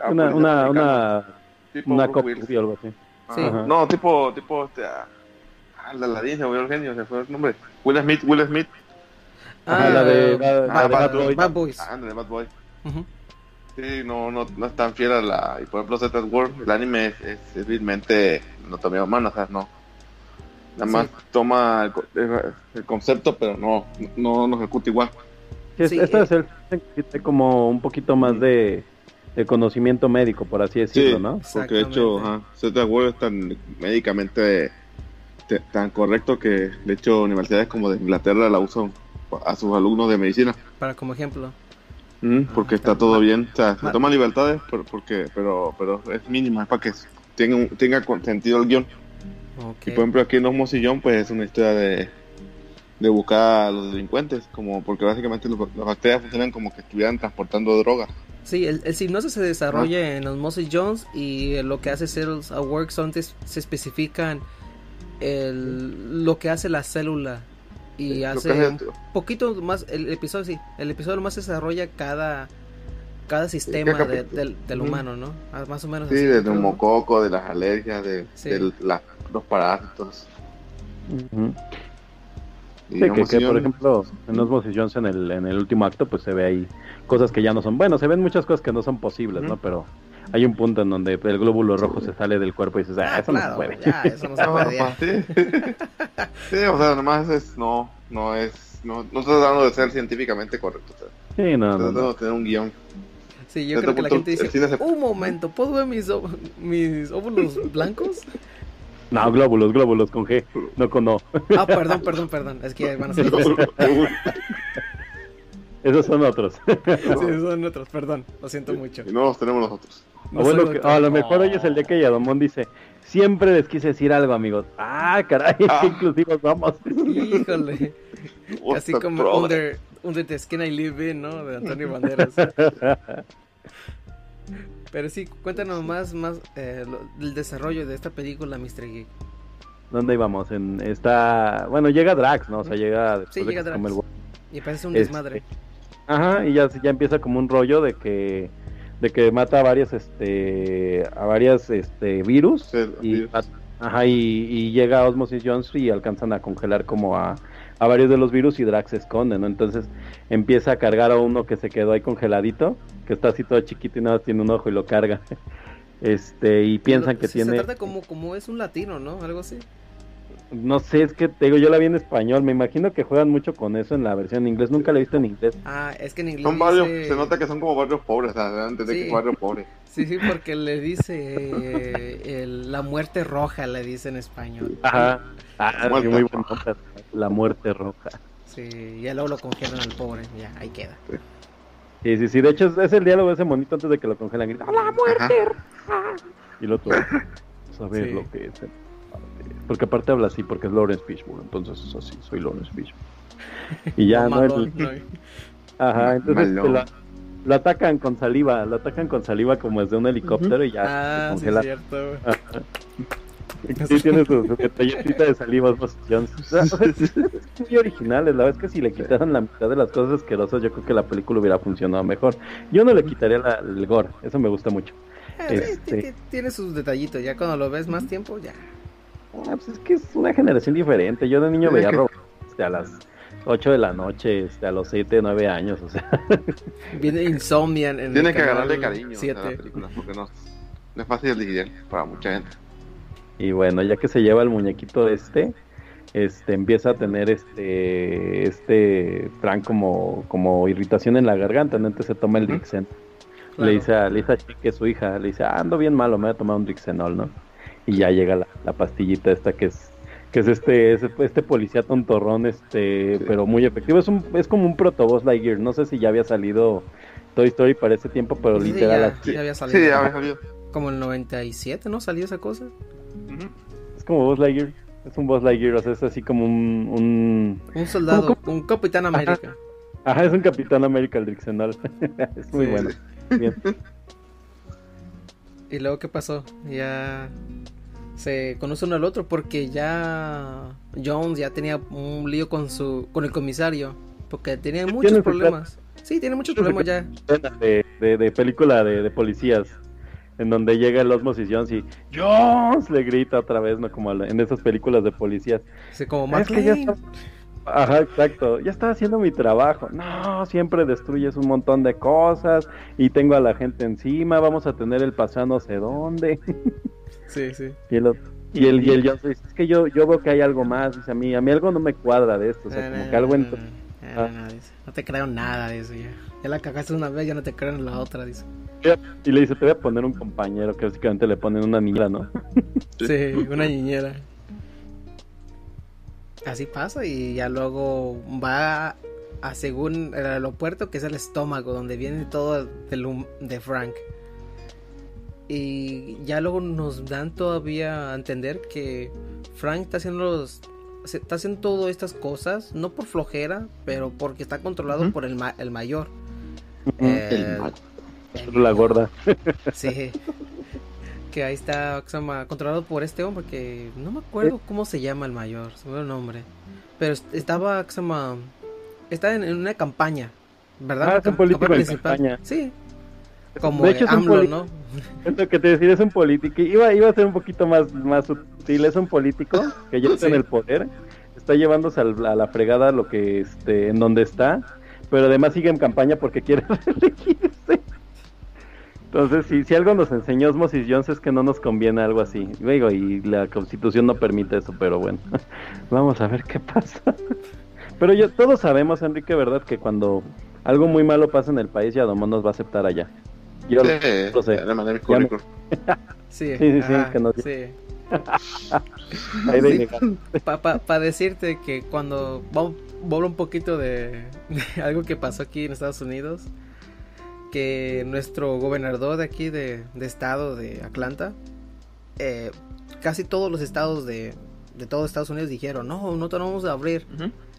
ah, Una, policías una, una, Tipo una copia o algo así. Ajá. No, tipo, tipo, este, ah, ah, la ladilla, se me olvidó el genio, se fue el nombre. Will Smith, Will Smith. Ah, la de- la- la de Bad Boys. Bad Boys. Ah, de Bad Boy. Ujú. Sí, no, no, no es tan fiel a la. Y por ejemplo, Z World, el anime es, es, es vilmente anatomía humana, o sea, no. Nada más Sí. toma el, co- el- el concepto, pero no, no lo ejecuta igual. Sí, es- Sí, esta eh. es el tiene como un poquito más de, de conocimiento médico, por así decirlo, Sí, ¿no? porque de hecho, Z World es tan médicamente te- tan correcto que de hecho universidades como de Inglaterra la usan a sus alumnos de medicina. Para como ejemplo. Mm, porque está todo bien, o sea, se Ma- toman libertades, pero, porque, pero, pero es mínima, es para que tenga, un- tenga sentido el guion. Ok. Y por ejemplo aquí en Osmo Sillón, pues es una historia de, de buscar a los delincuentes, como porque básicamente los- las bacterias funcionan como que estuvieran transportando droga. Sí, el, el hipnosis se desarrolla en Osmosis Jones y lo que hace Cells at Work son se especifican el, lo que hace la célula y Sí, lo hace que hace- un poquito más el episodio sí el episodio más se desarrolla cada cada sistema cada de- capi- del, del humano no Ah, más o menos Sí, así, de creo, ¿no? neumococo, de las alergias, de, Sí. de la- los parásitos. Ujú. Y Sí, que, por ejemplo, en Osmosis Jones en el, en el último acto, pues se ve ahí cosas que ya no son. Bueno, se ven muchas cosas que no son posibles, ¿no? Pero hay un punto en donde el glóbulo rojo se sale del cuerpo y dices, ah, Ah, eso no se puede. ya, eso no se No, puede (laughs) sí. O sea, nomás es, no, no es, no, no estoy tratando de ser científicamente correcto, o sea, Sí, no, tratando no. de tener un guion. Sí, yo creo que la gente dice, se- un momento, ¿puedo ver mis, mis óvulos blancos? No, glóbulos, glóbulos con G, no con O. Ah, perdón, perdón, perdón, es que van a ser (laughs) Esos son otros. (laughs) Sí, (laughs) son otros, perdón, lo siento mucho. Y no los tenemos nosotros. No bueno, que- doctor. a lo mejor hoy es el día que Yadomón dice, siempre les quise decir algo, amigos. Ah, caray, qué (laughs) inclusivos somos. Híjole. Así como under, under the Skin I Live In, ¿no? De Antonio Banderas. Pero sí, cuéntanos más, más eh, lo- del desarrollo de esta película, Mr. Geek. ¿Dónde íbamos? En esta... Bueno, llega Drax, ¿no? O sea, llega... después Sí, de llega Drax. el. Y parece un Este, desmadre. Ajá, y ya, ya empieza como un rollo de que de que mata a varias este a varias este virus y ajá y, y llega Osmosis Jones y alcanzan a congelar como a, a varios de los virus y Drax se esconde, ¿no? Entonces empieza a cargar a uno que se quedó ahí congeladito, que está así todo chiquito y nada más tiene un ojo y lo carga. (laughs) Este, y piensan que sí, Se tiene trata como, como es un latino, ¿no? Algo así. No sé, es que te digo, yo la vi en español, me imagino que juegan mucho con eso en la versión en inglés, nunca la he visto en inglés. Ah, es que en inglés Son barrios, dice- se nota que son como barrios pobres, o sea, antes de Sí. que barrio pobre. (laughs) Sí, sí, porque le dice eh, el- la muerte roja, le dice en español. Ajá. Ah, Muerte muy buen nombre. La muerte roja. Sí, y ya luego lo congelan al pobre, ya, ahí queda. Sí, sí, sí. De hecho, es, es el diálogo de ese monito antes de que lo congelan. Grita, ¡La muerte roja! Y lo otro, saber Sí. lo que es. El padre". Porque aparte habla así, porque es Lawrence Fishburne. Entonces es así, soy Lawrence Fishburne. Y ya, (laughs) ¿no? El- ¿no? Ajá, entonces lo, lo atacan con saliva. Lo atacan con saliva como desde un helicóptero y ya Ah, se sí, congela. cierto. güey. Ajá. Sí, tiene su, su detallecita de saliva es- es muy originales. La verdad es que si le quitaran la mitad de las cosas asquerosas, yo creo que la película hubiera funcionado mejor. Yo no le quitaría la- el gore, eso me gusta mucho. Eh, sí, Este, ti- ti- tiene sus detallitos, ya cuando lo ves más tiempo, ya. Ah, pues es que es una generación diferente. Yo de niño veía que- este, a las 8 de la noche, este, a los 7, 9 años, o sea. (laughs) Viene Insomnia en el Tiene que agarrarle cariño a la siete. película, porque no, no es fácil de digerir para mucha gente. Y bueno, ya que se lleva el muñequito este, este empieza a tener este este Frank como, como irritación en la garganta, ¿no? entonces se toma el Dixen. Claro. Le dice a le dice a Chick, que es su hija, le dice, "Ah, ando bien malo, me voy a tomar un Dixenol, ¿no? Y ya llega la, la pastillita esta que es que es este es este policía tontorrón este pero muy efectivo es un es como un protoboss Lightyear no sé si ya había salido Toy Story para ese tiempo pero Sí, literal ya, así. ya había salido. Sí, ya había salido. Como el 97, ¿no? Salió esa cosa. es como Buzz Lightyear es un Buzz Lightyear o sea es así como un, un Un soldado, ¿Cómo- un Capitán América. Ajá, es un Capitán América el Dixenol. (laughs) es muy Sí. bueno. Bien. (laughs) ¿Y luego qué pasó? Ya se conoce uno al otro porque ya Jones ya tenía un lío con su con el comisario porque tenía muchos Tiene problemas. Sí, tiene muchos problemas ya. De, de, de película de, de policías. En donde llega el Osmosis Jones y Jones le grita otra vez, ¿no? Como en esas películas de policías. Sí, como Es que ya McClane. está- Ajá, exacto. Ya estaba haciendo mi trabajo. No, siempre destruyes un montón de cosas y tengo a la gente encima. Vamos a tener el paseo no sé dónde. (laughs) Sí, sí. Y el, otro- y el, y el Jones dice, es que yo, yo veo que hay algo más. Dice, a mí, a mí algo no me cuadra de esto. O sea, No, como no, que algo no, en... no, no, no, te creo nada de eso ya. Ya la cagaste una vez, ya no te creo en la otra, dice. Y le dice, te voy a poner un compañero, que básicamente le ponen una niña, ¿no? (laughs) Sí, una niñera. Así pasa y ya luego va a según el aeropuerto que es el estómago donde viene todo del de Frank. Y ya luego nos dan todavía a entender que Frank está haciendo los está haciendo todas estas cosas no por flojera, pero porque está controlado por el, ma- el mayor. El Eh, La gorda. (laughs) Sí. Que ahí está. Controlado por este hombre que no me acuerdo cómo se llama el mayor, se me olvidó el nombre. Pero est- estaba, ¿cómo se llama? Está en, en una campaña, ¿verdad? Ah, Una en campaña. Sí. Como de hecho, es AMLO, ¿no? (laughs) Es lo que te decía, es un político. Iba, iba a ser un poquito más, más sutil. Es un político que ya está Sí. en el poder. Está llevándose al- a la fregada lo que este, en donde está. Pero además sigue en campaña porque quiere (laughs) reelegirse. Entonces, si, si algo nos enseñó Osmosis Jones es que no nos conviene algo así. Digo, y la constitución no permite eso, pero bueno. (laughs) Vamos a ver qué pasa. Pero yo, todos sabemos, Enrique, ¿verdad? Que cuando algo muy malo pasa en el país, Yadomón nos va a aceptar allá. Yo Sí, lo sé. le mandé mi currículum. (laughs) Sí, Sí, sí, ajá, que nos- sí. (laughs) Ahí de ilegal. Para decirte que cuando vamos a un poquito de, (laughs) de algo que pasó aquí en Estados Unidos, que nuestro gobernador de aquí de, de estado de Atlanta, eh, casi todos los estados de, de todo Estados Unidos dijeron, no, no tenemos que abrir.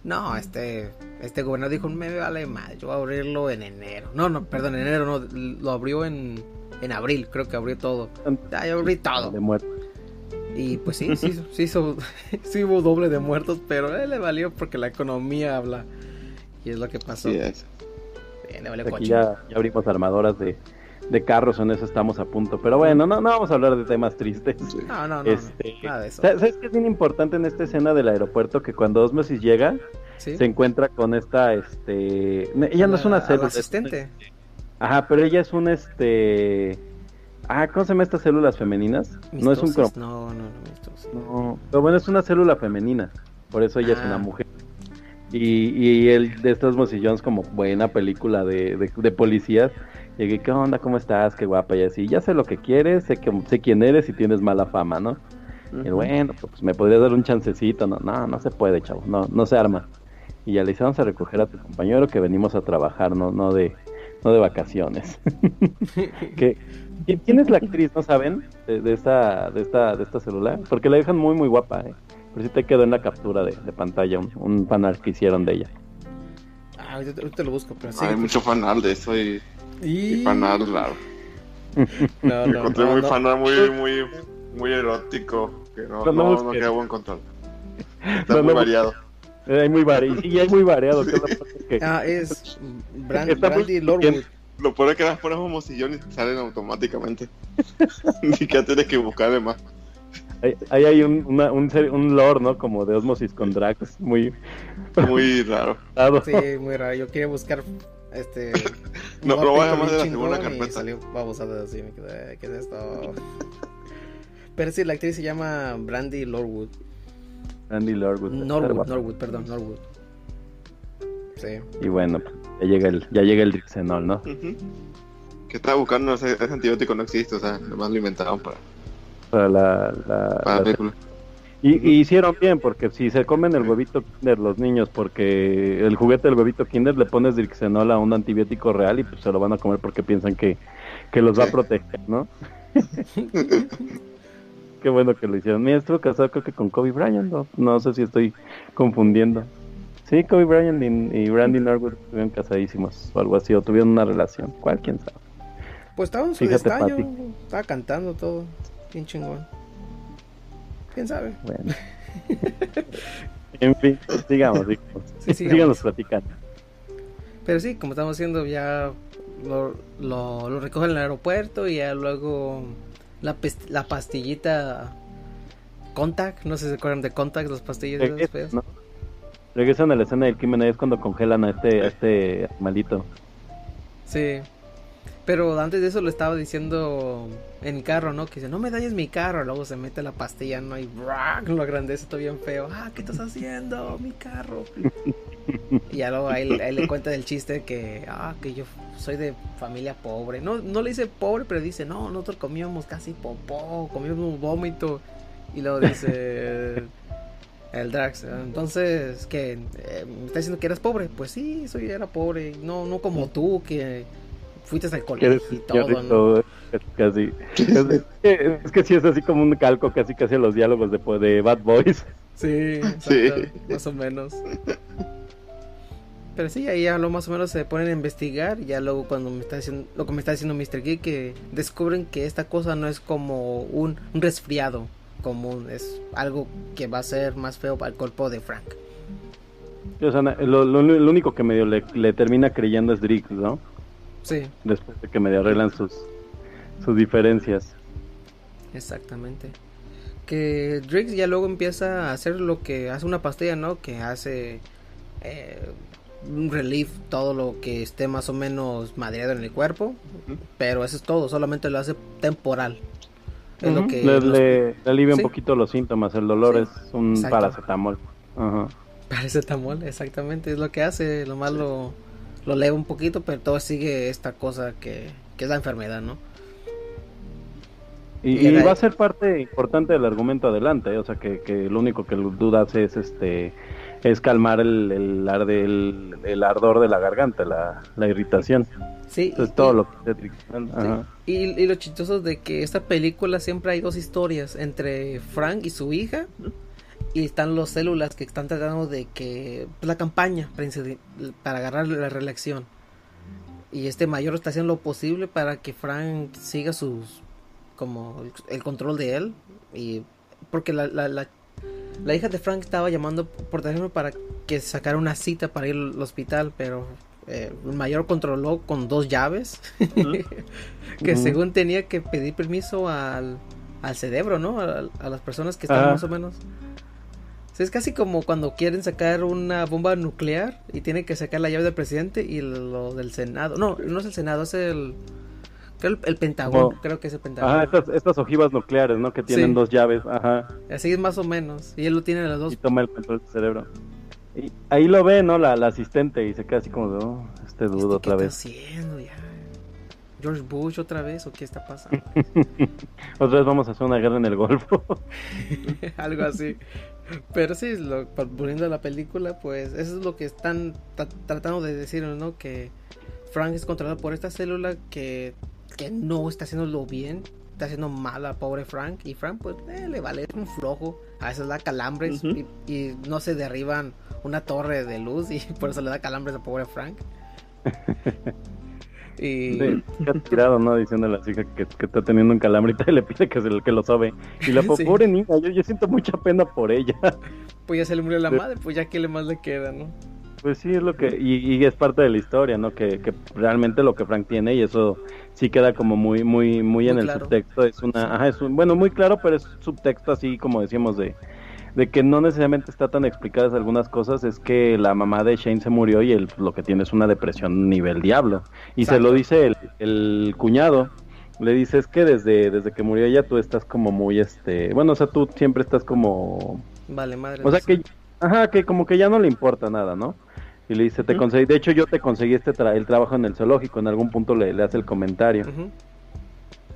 No, este, este gobernador dijo, me vale mal, yo voy a abrirlo en enero. No, no, perdón, en enero no, lo abrió en, en abril, creo que abrió todo. Ah, yo abrí todo. De muerte. Y pues sí, sí, sí, hizo- (laughs) sí hubo doble de muertos, pero él le valió porque la economía habla. Y es lo que pasó. Sí, es. Bien, le valió Aquí ya, ya abrimos armadoras de, de carros, en eso estamos a punto. Pero bueno, no, no vamos a hablar de temas tristes. No, no, no, Este, no, nada de eso. ¿Sabes qué es bien importante en esta escena del aeropuerto? Que cuando Osmosis llega, Sí. se encuentra con esta, este... Ella no es una La- célula. la asistente. Ajá, pero ella es un, este... Ah, ¿cómo se llama estas células femeninas? No es un crom... No, no, no. No, pero bueno, es una célula femenina. Por eso ella es Ah. una mujer. Y, y el de estos Mossy Jones como buena película de, de, de policías. Llegué, ¿qué onda? ¿Cómo estás? Qué guapa. Y así, ya sé lo que quieres, sé, que, sé quién eres y tienes mala fama, ¿no? Y bueno, pues me podrías dar un chancecito. No, no, no se puede, chavo. No, no se arma. Y ya le dice, vamos a recoger a tu compañero que venimos a trabajar, no, no de, no de vacaciones. (laughs) que, ¿quién- ¿Quién es la actriz, no saben? De, de esta, de esta, de esta celular. Porque la dejan muy, muy guapa, ¿eh? Pero sí te quedó en la captura de, de pantalla un, un fanart que hicieron de ella. Ah, ahorita, ahorita lo busco, pero sí. Hay mucho fanal de eso y, Y- y fanal raro. (laughs) No, no, Encontré no, muy no. fanal muy, muy, muy erótico. Que no, No, no no, queda buen control. (laughs) Está No, muy no, variado. Eh, Hay muy variado. Y hay muy variado. que es la (laughs) parte que- Ah, es Brand- Está muy Brandy Lorwood. Lo peor es que las pones como sillón y salen automáticamente. Ni siquiera tienes que buscarle más. Ahí ahí hay un, una- un, ser- un lore, ¿no? Como de osmosis con drags. Muy. Muy raro. (laughs) raro. Sí, muy raro. Yo quería buscar este. (laughs) No, pero voy a llamar de la segunda carpeta. salió babosada así. Me quedé, ¿qué es esto? (laughs) Pero sí, la actriz se llama Brandy Lorwood. Andy Lorwood. Norwood. Norwood, perdón, Norwood. Sí. Y bueno, pues, ya llega el, ya llega el Drixenol, ¿no? Que estaba buscando ese, ese antibiótico no existe, o sea, nomás lo inventaron para, Para la, la- para la- la película. Y, y hicieron bien, porque si se comen el huevito Kinder los niños, porque el juguete del huevito Kinder le pones Drixenol a un antibiótico real y pues se lo van a comer porque piensan que, que los va a proteger, ¿no? (laughs) Qué bueno que lo hicieron. Mira, estuvo casado creo que con Kobe Bryant, no, no sé si estoy confundiendo. Sí, Kobe Bryant y, y Brandy Norwood estuvieron casadísimos o algo así, o tuvieron una relación. ¿Cuál? ¿Quién sabe? Pues estaba en su Fíjate. Estaba cantando todo. Bien chingón. ¿Quién sabe? Bueno. (laughs) en fin, sigamos, sigamos. Sí, sigamos. Síganos platicando. Pero sí, como estamos haciendo, ya lo, lo, lo recogen en el aeropuerto y ya luego la, la pastillita Contact, no sé si se acuerdan de Contact, las pastillas esas Regresan, feas. ¿no? Regresan a la escena del crimen, ahí es cuando congelan a este, a este animalito. Sí. Pero antes de eso lo estaba diciendo en mi carro, ¿no? Que dice, no me dañes mi carro. Luego se mete la pastilla, ¿no? Y ¡brac! lo agrandece todo bien feo. Ah, ¿qué estás haciendo? Mi carro. y ya luego ahí, ahí le cuenta el chiste que, ah, que yo soy de familia pobre. No, no le dice pobre, pero dice, no, nosotros comíamos casi popó, comíamos vómito. Y luego dice (laughs) el Drax. Entonces, que ¿Me está diciendo que eras pobre? Pues sí, soy era pobre. No, no como tú, que fuiste al colegio eres y todo, ¿no? todo, casi. Es, que- es que sí es así como un calco casi casi a los diálogos de, de Bad Boys. Sí, exacto, más o menos. Pero sí, ahí ya lo más o menos se ponen a investigar. y Ya luego cuando me está diciendo, lo que me está diciendo Mr. Geek, que descubren que esta cosa no es como un, un resfriado común, es algo que va a ser más feo para el cuerpo de Frank. O sea, lo, lo- lo único que medio le, le termina creyendo es Drix, ¿no? Sí, Después de que medio arreglan sus, sus diferencias. exactamente. Que Drix ya luego empieza a hacer lo que hace una pastilla, ¿no? Que hace eh, un relief, todo lo que esté más o menos madreado en el cuerpo. Pero eso es todo, solamente lo hace temporal. Es lo que le, los- le- le alivia Sí. un poquito los síntomas. El dolor Sí, es un exacto. paracetamol. Ajá. Parece tamol, exactamente, es lo que hace, lo más lo, lo eleva un poquito, pero todo sigue esta cosa que, que es la enfermedad, ¿no? Y, va a ser parte importante del argumento adelante, ¿eh? o sea que, que lo único que Duda hace es este es calmar el, el, arde- el, el ardor de la garganta, la, la irritación. Sí, Eso es y- todo lo que Ajá. Y, y lo chistoso de que esta película siempre hay dos historias entre Frank y su hija y están los células que están tratando de que pues, la campaña para, agarrar la reelección y este mayor está haciendo lo posible para que Frank siga sus como el, el control de él y porque la, la, la, la hija de Frank estaba llamando por teléfono para que sacara una cita para ir al hospital pero eh, el mayor controló con dos llaves (laughs) que según tenía que pedir permiso al, al cerebro, ¿no? A, a las personas que están Ajá. más o menos. Sea, es casi como cuando quieren sacar una bomba nuclear y tienen que sacar la llave del presidente y lo del Senado. No, no es el Senado, es el. Creo el, el Pentágono, creo que es el Pentágono. Ajá, estas, estas ojivas nucleares, ¿no? Que tienen Sí. dos llaves, ajá. Así es más o menos. Y él lo tiene en las dos. Y toma el control del cerebro. Y ahí lo ve, ¿no? La, la asistente y se queda así como de, oh, este dudo otra ¿Qué vez. está haciendo ya? ¿George Bush otra vez o qué está pasando? (laughs) otra vez vamos a hacer una guerra en el Golfo. (laughs) Algo así. Pero sí, lo, volviendo a la película, pues eso es lo que están tra- tratando de decir, ¿no? Que Frank es controlado por esta célula que, que no está haciéndolo bien, está haciendo mal a pobre Frank. Y Frank, pues, eh, le vale, es un flojo. A veces le da calambres y, y no se derriban una torre de luz y (laughs) por eso le da calambres a pobre Frank. (laughs) Y... Sí, se ha tirado, ¿no? Diciéndole a la hija que, que está teniendo un calambre y le pide que, se, que lo sobe. Y la (laughs) Sí. pobre niña, yo, yo siento mucha pena por ella. (laughs) Pues ya se le murió la Sí. madre, pues ya que le más le queda, ¿no? Pues sí, es lo que. Y, y es parte de la historia, ¿no? Que, que realmente lo que Frank tiene, y eso sí queda como muy, muy, muy en el subtexto. Es una. Ajá, es un- bueno, muy claro, pero es subtexto así como decíamos de. De que no necesariamente está tan explicadas algunas cosas, es que la mamá de Shane se murió y él lo que tiene es una depresión nivel diablo. Y se lo dice el, el cuñado, le dice es que desde, desde que murió ella tú estás como muy este, bueno, o sea, tú siempre estás como Vale, madre. o sea que, ajá, que como que ya no le importa nada, ¿no? Y le dice, te conseguí, de hecho yo te conseguí este tra- el trabajo en el zoológico, en algún punto le, le hace el comentario.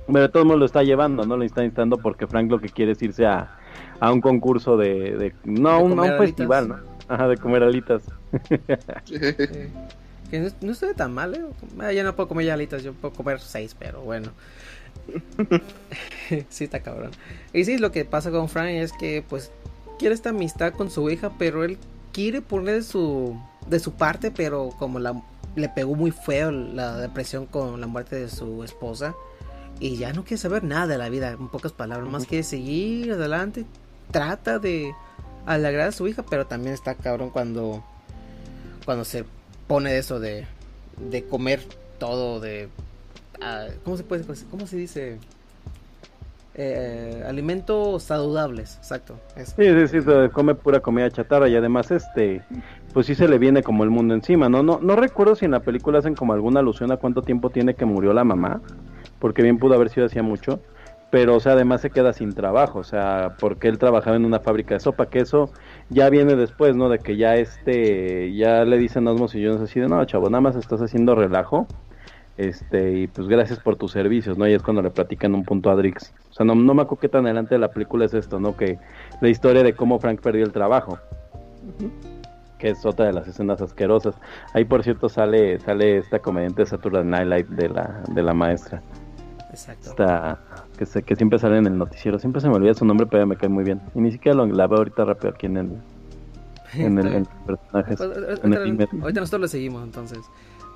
Pero de todos modos lo está llevando, ¿no? Lo está instando porque Frank lo que quiere es irse a, a un concurso de, de- no, De un, a un festival, ¿no? Ajá, de comer alitas. (laughs) Sí. Que no, no estoy tan mal, ¿eh? Ah, Ya no puedo comer ya alitas, yo puedo comer seis, pero bueno. (laughs) sí, está cabrón. Y sí, lo que pasa con Frank es que, pues, quiere esta amistad con su hija, pero él quiere poner de su, de su parte, pero como la, le pegó muy feo la depresión con la muerte de su esposa, y ya no quiere saber nada de la vida, en pocas palabras, más quiere seguir adelante, trata de alegrar a su hija, pero también está cabrón cuando cuando se pone eso de, de comer todo de ah, cómo se puede cómo se dice Eh, alimentos saludables exacto eso. Sí, sí, sí, come pura comida chatarra y además este, pues sí se le viene como el mundo encima, ¿no? No, no recuerdo si en la película hacen como alguna alusión a cuánto tiempo tiene que murió la mamá, porque bien pudo haber sido hacía mucho, pero o sea, además se queda sin trabajo, o sea, porque él trabajaba en una fábrica de sopa, que eso ya viene después, ¿no? De que ya este, ya le dicen a Osmos y Jones así de, no, chavo, nada más estás haciendo relajo, este, y pues gracias por tus servicios, ¿no? Y es cuando le platican un punto a Drix. O sea, no, no me acuerdo qué tan adelante de la película es esto, ¿no? Que la historia de cómo Frank perdió el trabajo. Que es otra de las escenas asquerosas. Ahí, por cierto, sale sale esta comediante de Saturday Night Live de la, de la maestra. exacto Esta, que, se, que siempre sale en el noticiero. Siempre se me olvida su nombre, pero me cae muy bien. Y ni siquiera lo, la veo ahorita rápido aquí en el, en el, en personajes. Pues, en el ahorita, nosotros le seguimos entonces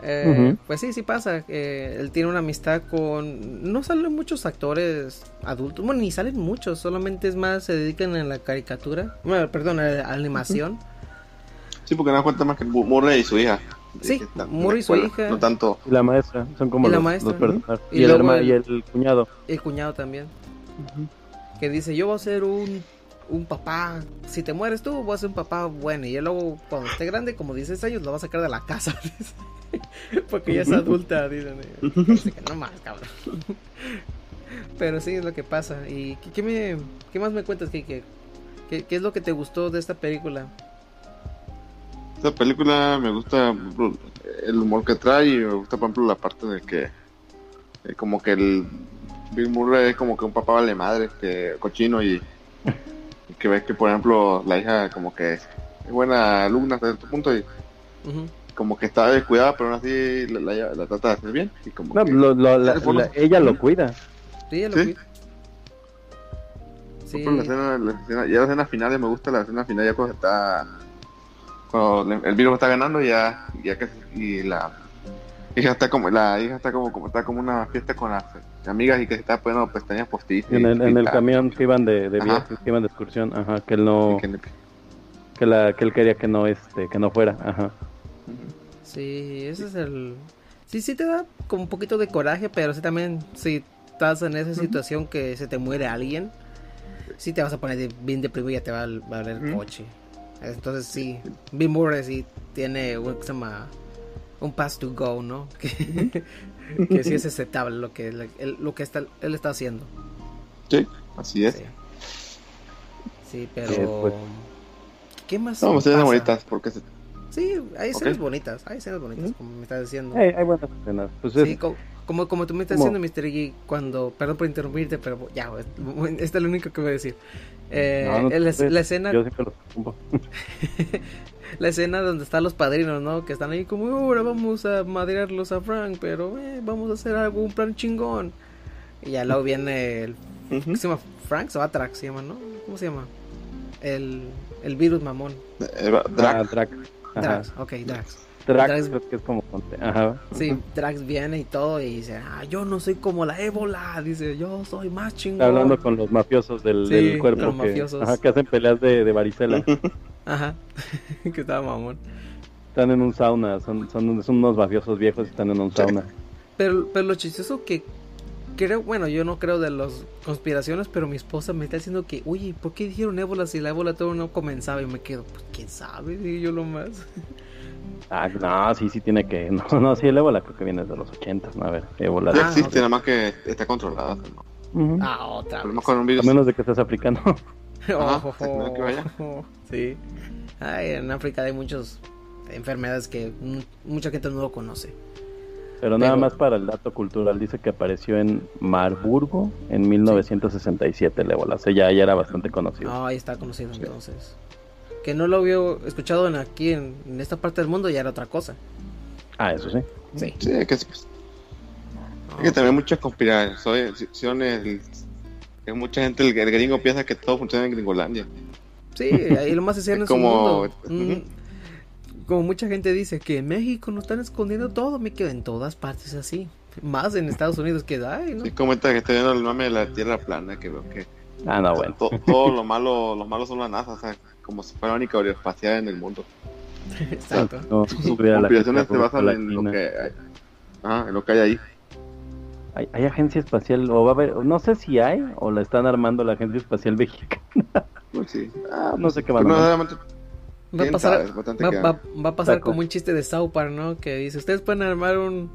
Eh. Pues sí, sí pasa. eh, él tiene una amistad con. No salen muchos actores adultos. Bueno, ni salen muchos. Solamente es más, se dedican a la caricatura. Bueno, perdón, a la animación. Sí, porque no cuenta más que Murray y su hija. Sí, la Murray y su hija. No tanto. Y la maestra, son como Y la los, maestra, los personajes. Y Y, el luego herma- el- y el cuñado. El cuñado también. Que dice: Yo voy a ser un, un papá. Si te mueres tú, voy a ser un papá bueno. Y él luego, cuando esté grande, como 16 años, lo va a sacar de la casa. (laughs) Porque ya es adulta, dicen. Dice que no más, cabrón. Pero sí es lo que pasa. ¿Y qué, qué me, qué más me cuentas, Kike? ¿Qué, ¿Qué es lo que te gustó de esta película? Esta película me gusta el humor que trae y me gusta, por ejemplo, la parte de que, eh, como que el Bill Murray es como que un papá vale madre, que cochino y, y que ves que, por ejemplo, la hija como que es buena alumna hasta cierto punto y como que está descuidada, pero aún así la, la- la trata de hacer bien. Y como No, que- lo- lo- la- Sí, por- la- ella lo cuida. Sí, ya lo Sí. cuida. Sí. Por ejemplo, la escena, la escena- ya finales me gusta la escena final ya cuando está cuando el virus está ganando ya ya que y la hija está como la hija está como, como está como una fiesta con las amigas y que se está poniendo pestañas postizas En el, y- en y el camión que iban de, de viaje, que iban de excursión, ajá, que él no, que la, que él quería que no, este, que no fuera, ajá. Sí, ese es el... Sí, sí te da como un poquito de coraje, pero sí también si estás en esa situación que se te muere alguien, sí te vas a poner de- bien deprimido y ya te va a va a valer el coche. Entonces sí, Bill Murray sí tiene un, que se llama un pass to go, ¿no? (laughs) Que, que sí es aceptable lo que, lo que está, él está haciendo. Sí, así es. Sí, pero... Eh, pues. ¿Qué más? No, escenas pasa? bonitas porque se- Sí, hay escenas Ok. bonitas, hay escenas bonitas, como me estás diciendo. Hay, hay buenas escenas. Pues Sí, es- como, como tú me estás diciendo, Mr. Iggy, cuando, perdón por interrumpirte, pero ya, (laughs) esta es lo único que voy a decir. Eh, No, no te la, escena, Yo siempre los (laughs) la escena donde están los padrinos, ¿no? Que están ahí como, ahora vamos a madrearlos a Frank, pero eh, vamos a hacer algo, un plan chingón. Y ya luego viene el, ¿qué se llama? Frank o Atrax se llama, ¿no? ¿Cómo se llama? El, el virus mamón. Drac. Ah, Drac. Ajá. Drax, ok, Drax. Drax, Drax- creo que es como Ajá. Sí, Drax viene y todo y dice, ah, yo no soy como la ébola, dice, yo soy más chingón. Está hablando con los mafiosos del, Sí, del cuerpo los que, mafiosos. ajá, que hacen peleas de, de varicela. (laughs) Ajá, (laughs) que estaba mamón. están en un sauna, son, son, son unos mafiosos viejos y están en un sauna. Pero, pero lo chistoso que creo, bueno, yo no creo de las conspiraciones, pero mi esposa me está diciendo que, oye, ¿por qué dijeron ébola si la ébola todo no comenzaba? Y me quedo, pues quién sabe, digo yo lo más. (laughs) Ah, no, sí, sí tiene que. (laughs) No, no, sí, el ébola creo que viene de los 80, ¿no? A ver, ébola. ya Ah, existe, nada más que está controlada. ¿no? Ah, otra vez. con un A menos de que seas africano. Ajá, (laughs) Oh, no que vaya. (laughs) sí. Ay, en África hay muchas enfermedades que mucha gente no lo conoce. Pero nada Pero- más para el dato cultural, dice que apareció en Marburgo en 1967 el ébola. O sea, ya, ya era bastante conocido. Ah, ahí está conocido entonces. Que no lo había escuchado en aquí, en, en esta parte del mundo, ya era otra cosa. Ah, eso sí. Sí. Sí, es que, es que también muchas conspiraciones. que mucha gente, el, el gringo piensa que todo funciona en Gringolandia. Sí, ahí lo más (laughs) decían Es su como- mundo. (laughs) Mm, como mucha gente dice que en México nos están escondiendo todo, me quedo en todas partes así. Más en Estados Unidos que ay, ¿no? Sí, comenta que estoy viendo el mame de la Tierra plana, que veo que Ah, no, bueno. to- todo lo malo, los malos son la NASA, o sea, como si fuera la única aeroespacial en el mundo. Exacto. No, Sus se basan en lo que hay, ah, en lo que hay ahí. Hay, hay agencia espacial, o va a haber, no sé si hay, o la están armando la agencia espacial (laughs) mexicana. Pues sí. Ah, no sé qué Pues no, a hacer. realmente, Va a pasar, va, va- va a pasar como un chiste de South Park, ¿no? Que dice, ¿ustedes pueden armar un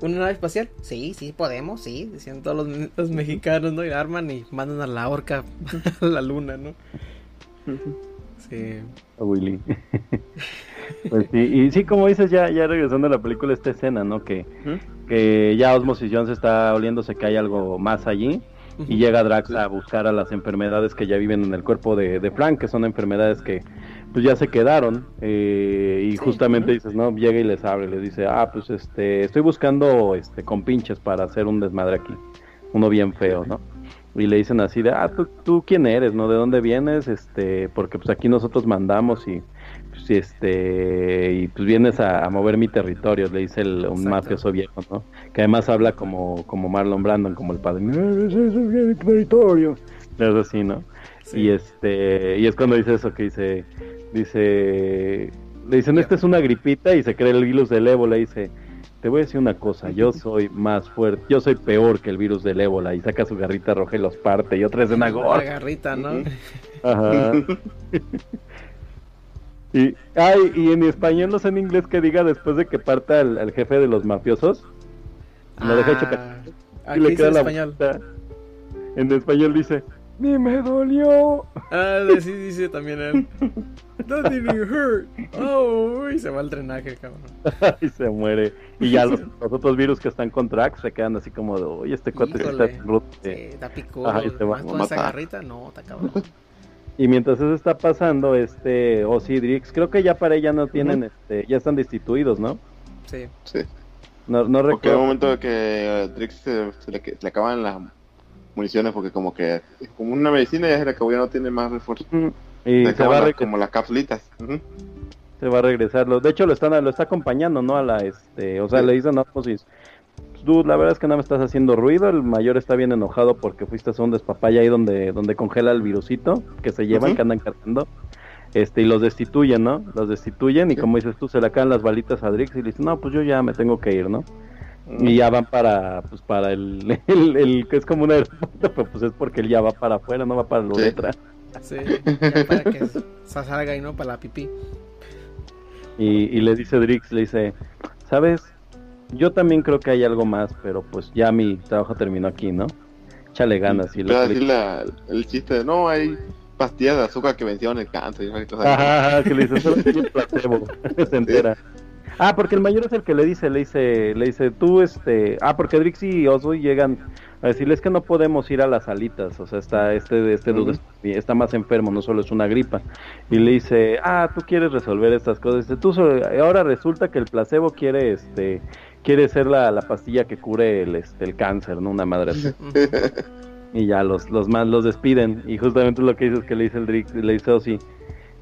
una nave espacial? Sí, sí, podemos, sí. Decían todos los, los mexicanos, ¿no? Y la arman y mandan a la orca (laughs) a la luna, ¿no? Sí. A Willy. (laughs) pues sí, y sí, como dices, ya, ya regresando a la película, esta escena, ¿no? Que, que ya Osmosis Jones está oliéndose que hay algo más allí. Y llega Drax a buscar a las enfermedades que ya viven en el cuerpo de, de Frank, que son enfermedades que pues ya se quedaron. eh, y justamente dices, ¿no? Llega y les abre, les dice, ah, pues este, estoy buscando este con pinches para hacer un desmadre aquí. Uno bien feo, ¿no? Y le dicen así de, ah, ¿tú, tú quién eres, ¿no? ¿De dónde vienes? Este, porque pues aquí nosotros mandamos y pues, este y pues vienes a, a mover mi territorio, le dice el, un mafioso viejo, ¿no? Que además habla como, como Marlon Brandon, como el padre, "No, ese es mi territorio. Es así, ¿no? Y este, y es cuando dice eso que dice, dice, le dicen, esta es una gripita y se cree el virus del ébola dice, te voy a decir una cosa, yo (laughs) soy más fuerte, yo soy peor que el virus del ébola y saca su garrita roja y los parte y otra escena La gore. garrita, ¿no? Ajá. (laughs) y, ay, y en español no sé en inglés que diga después de que parta el, el jefe de los mafiosos. Lo deja hecho Ah, ca- aquí dice en español. En español dice, Ni me dolió. Ah, sí, dice también él. That didn't hurt. Oh, y se va al drenaje, cabrón. (laughs) y se muere. Y ya los, los otros virus que están con Drax se quedan así como de, oye, este cuate sí está rudo". Sí, está picudo. Ajá, y se va Más a con esa garrita, no, está (laughs) cabrón. Y mientras eso está pasando, este Osidrix, creo que ya para ella no tienen, este, ya están destituidos, ¿no? Sí. Sí. No, no Porque recuerdo. un momento que eh, Drix se, se le, se le acaban las municiones porque como que es como una medicina ya se le acabó, ya no tiene más refuerzo. Y se va, a las- como las capsulitas. Se va a regresar. De hecho, lo están, lo está acompañando, ¿no? A la, este, o sea, le dicen, no, pues, sí, pues, dude, la verdad es que no me estás haciendo ruido. El mayor está bien enojado porque fuiste a un despapaya ahí donde, donde congela el virusito que se llevan, que andan cargando. Este, y los destituyen, ¿no? Los destituyen y como dices tú, se le acaban las balitas a Drix y le dicen, no, pues yo ya me tengo que ir, ¿no? Y ya van para, pues para el, (laughs) el, el que es como un aeropuerto, pero pues es porque él ya va para afuera, no va para la uretra. Sí, ya para que se salga y no para la pipí. Y, y le dice Drix, le dice, ¿sabes? Yo también creo que hay algo más, pero pues ya mi trabajo terminó aquí, ¿no? Échale ganas. Y Empieza a le- decir la- el chiste de no hay pastillas de azúcar que vencieron el cáncer y cosas. Ajá, ajá, que le dice, solo (laughs) tiene placebo, (laughs) se entera. Ah, porque el mayor es el que le dice, le dice, le dice, tú, este, ah, porque Drix y Oswald llegan a decirle es que no podemos ir a las salitas, o sea, está, este, este dude está, está más enfermo, no solo es una gripa. Y le dice, ah, tú quieres resolver estas cosas, Dice, tú, ahora resulta que el placebo quiere, este, quiere ser la, la pastilla que cure el, este, el cáncer, ¿no? Una madre así. Y ya los, los más los despiden. Y justamente lo que dices que le dice el Drix, le dice Ozzy,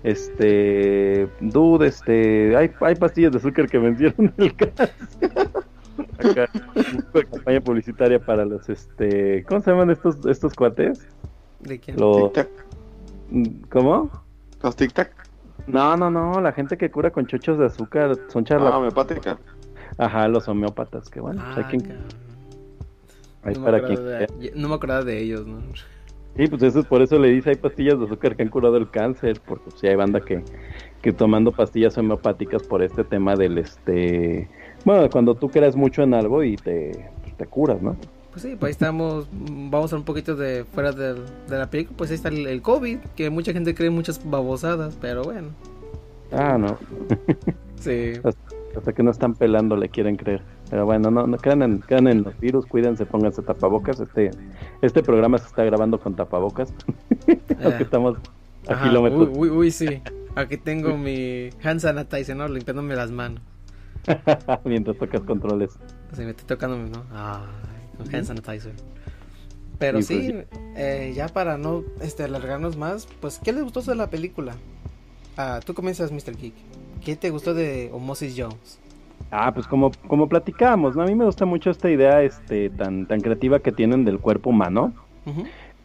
este, dude, este, hay, hay pastillas de azúcar que vencieron el (laughs) cáncer. Acá, una campaña publicitaria para los, este, ¿cómo se llaman estos, estos cuates? ¿De quién? Los, ¿Cómo? Los tic tac. No, no, no, la gente que cura con chochos de azúcar son Ah, charlatanes. homeopática. Ajá, los homeópatas, que bueno, pues hay Ah, quien... No me, para quien de, no me acordaba de ellos, ¿no? Sí, pues eso es por eso le dice hay pastillas de azúcar que han curado el cáncer, porque sí hay banda que, que tomando pastillas homeopáticas por este tema del este bueno, cuando tú creas mucho en algo y te, pues, te curas, ¿no? Pues sí, pues ahí estamos. Vamos a un poquito de fuera del- de, la película. Pues ahí está el, el COVID, que mucha gente cree muchas babosadas, pero bueno. Ah, no. Sí. (laughs) hasta, hasta que no están pelando le quieren creer. Pero bueno, no, no crean en, crean en los virus, cuídense, pónganse tapabocas. Este, este programa se está grabando con tapabocas. (laughs) Aunque estamos a Ajá, kilómetros. Uy, uy, uy, sí. Aquí tengo mi hand sanitizer, ¿no? Limpiándome las manos. (laughs) Mientras tocas controles. Sí, me estoy tocando, ¿no? Ay, con hand sanitizer. Pero sí, pues eh, ya para no este, alargarnos más, pues, ¿qué les gustó de la película? Ah, tú comienzas, Mr. Geek. ¿Qué te gustó de Homosis Jones? Ah, pues como, como platicábamos, ¿no? A mí me gusta mucho esta idea este, tan, tan creativa que tienen del cuerpo humano.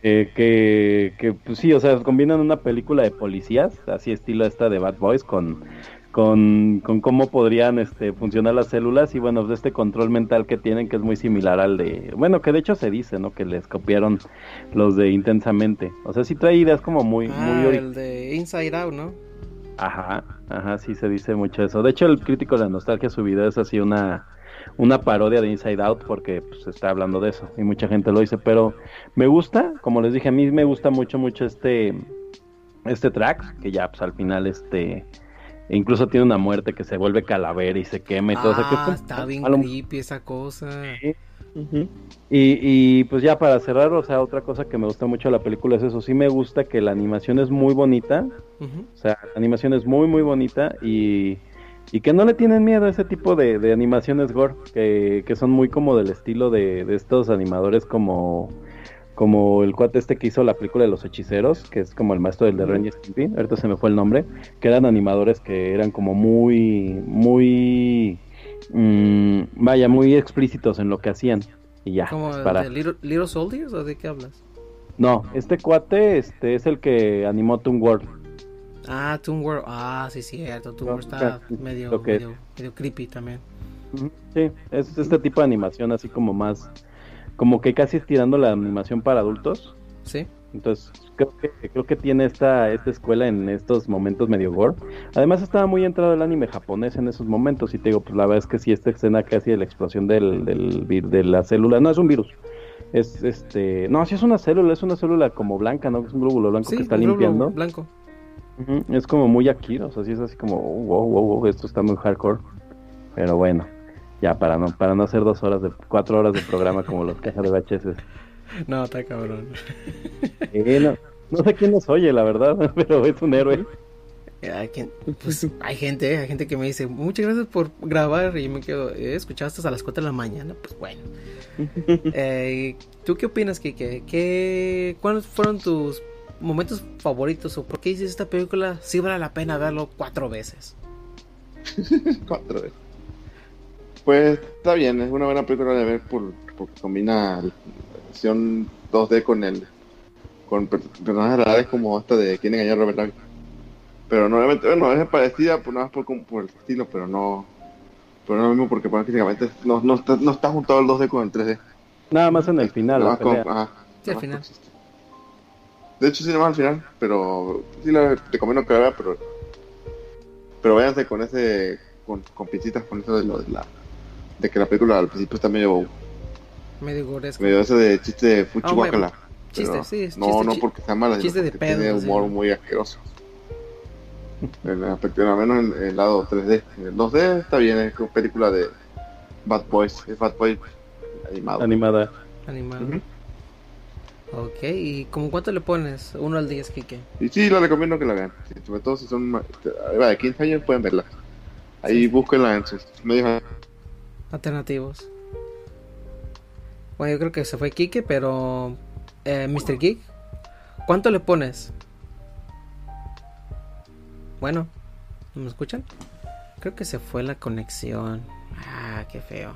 Eh, que, que, pues sí, o sea, combinan una película de policías, así estilo esta de Bad Boys, con, con, con cómo podrían este, funcionar las células y bueno, de este control mental que tienen que es muy similar al de, bueno, que de hecho se dice, ¿no? Que les copiaron los de Intensamente. O sea, sí trae ideas como muy, muy Ah, ori- el de Inside Out, ¿no? Ajá, ajá, sí se dice mucho eso. De hecho, el crítico de la nostalgia, su video es así una, una parodia de Inside Out porque pues, está hablando de eso y mucha gente lo dice. Pero me gusta, como les dije, a mí me gusta mucho, mucho este, este track, que ya pues al final este... Incluso tiene una muerte que se vuelve calavera y se quema y todo. o sea, que es Ah, como- está bien a lo- creepy esa cosa. Y, y pues ya para cerrar, o sea, otra cosa que me gusta mucho de la película es eso. Sí me gusta que la animación es muy bonita. O sea, la animación es muy, muy bonita y, y que no le tienen miedo a ese tipo de, de animaciones gore, que, que son muy como del estilo de, de estos animadores como, como el cuate este que hizo la película de los hechiceros, que es como el maestro del de y Stimpy, ahorita se me fue el nombre, que eran animadores que eran como muy, muy, mm, vaya, muy explícitos en lo que hacían. Y ya, ¿Como para... de Little, Little Soldiers o de qué hablas? No, este cuate este es el que animó Toon World. Ah, Toon World. Ah, sí, cierto. Toon No, World está medio, medio, medio creepy también. Sí, es este tipo de animación así como más, como que casi estirando la animación para adultos. Sí. Entonces creo que creo que tiene esta esta escuela en estos momentos medio gore. Además estaba muy entrado el anime japonés en esos momentos y te digo, pues la verdad es que sí esta escena casi de la explosión del, del de la célula, no es un virus, Es este. No, sí es una célula, es una célula como blanca, ¿no? Es un glóbulo blanco Sí, que está un limpiando. blanco. Es como muy Akira, o sea, sí es así como, "Oh, wow, wow, wow, esto está muy hardcore. Pero bueno, ya para no, para no hacer dos horas de, cuatro horas de programa como los cajas de VHS. No, está cabrón. Eh, no, no sé quién nos oye, la verdad, (laughs) pero es un héroe. Hay, quien- pues, hay gente, hay gente que me dice, muchas gracias por grabar y me quedo, eh, escuchaste a las 4 de la mañana, pues bueno. (laughs) Eh, ¿Tú qué opinas, Kike? ¿Qué, ¿Cuáles fueron tus momentos favoritos o por qué dices esta película sí vale la pena verlo cuatro veces? (laughs) Cuatro veces. Pues está bien, es una buena película de ver por, porque combina versión 2D con el con per- personajes reales como esta de Quién engañó a Robert. Pero no, obviamente, bueno, es parecida por nada más por, por el estilo, pero no pero no lo mismo porque prácticamente no, no, está, no está juntado el 2D con el 3D. Nada más en el final. La con- ajá, Sí, al final. consiste. De hecho, sí, nada más al final, pero sí la recomiendo que la vea, pero pero váyanse con ese con, con pincitas con eso de lo de la de que la película al principio está medio Medio goresco. medio ese de chiste de fuchi guácala. Chiste, sí, es no, chiste no porque sea mala, chiste de porque tiene humor sí. muy asqueroso. En el aspecto, al menos en el lado 3D. En el 2D está bien, es como película de Bad Boys, es Bad Boy animado. Animada. Animado. Ok, ¿y como cuánto le pones? Uno al 10, Kike. Y sí, la recomiendo que la vean. Sí, sobre todo si son ma- arriba de 15 años pueden verla. Ahí búsquenla en sus medios. Alternativos. Bueno, yo creo que se fue Kike, pero... Eh, Mr. Geek, ¿cuánto le pones? Bueno, ¿no me escuchan? Creo que se fue la conexión. Ah, qué feo.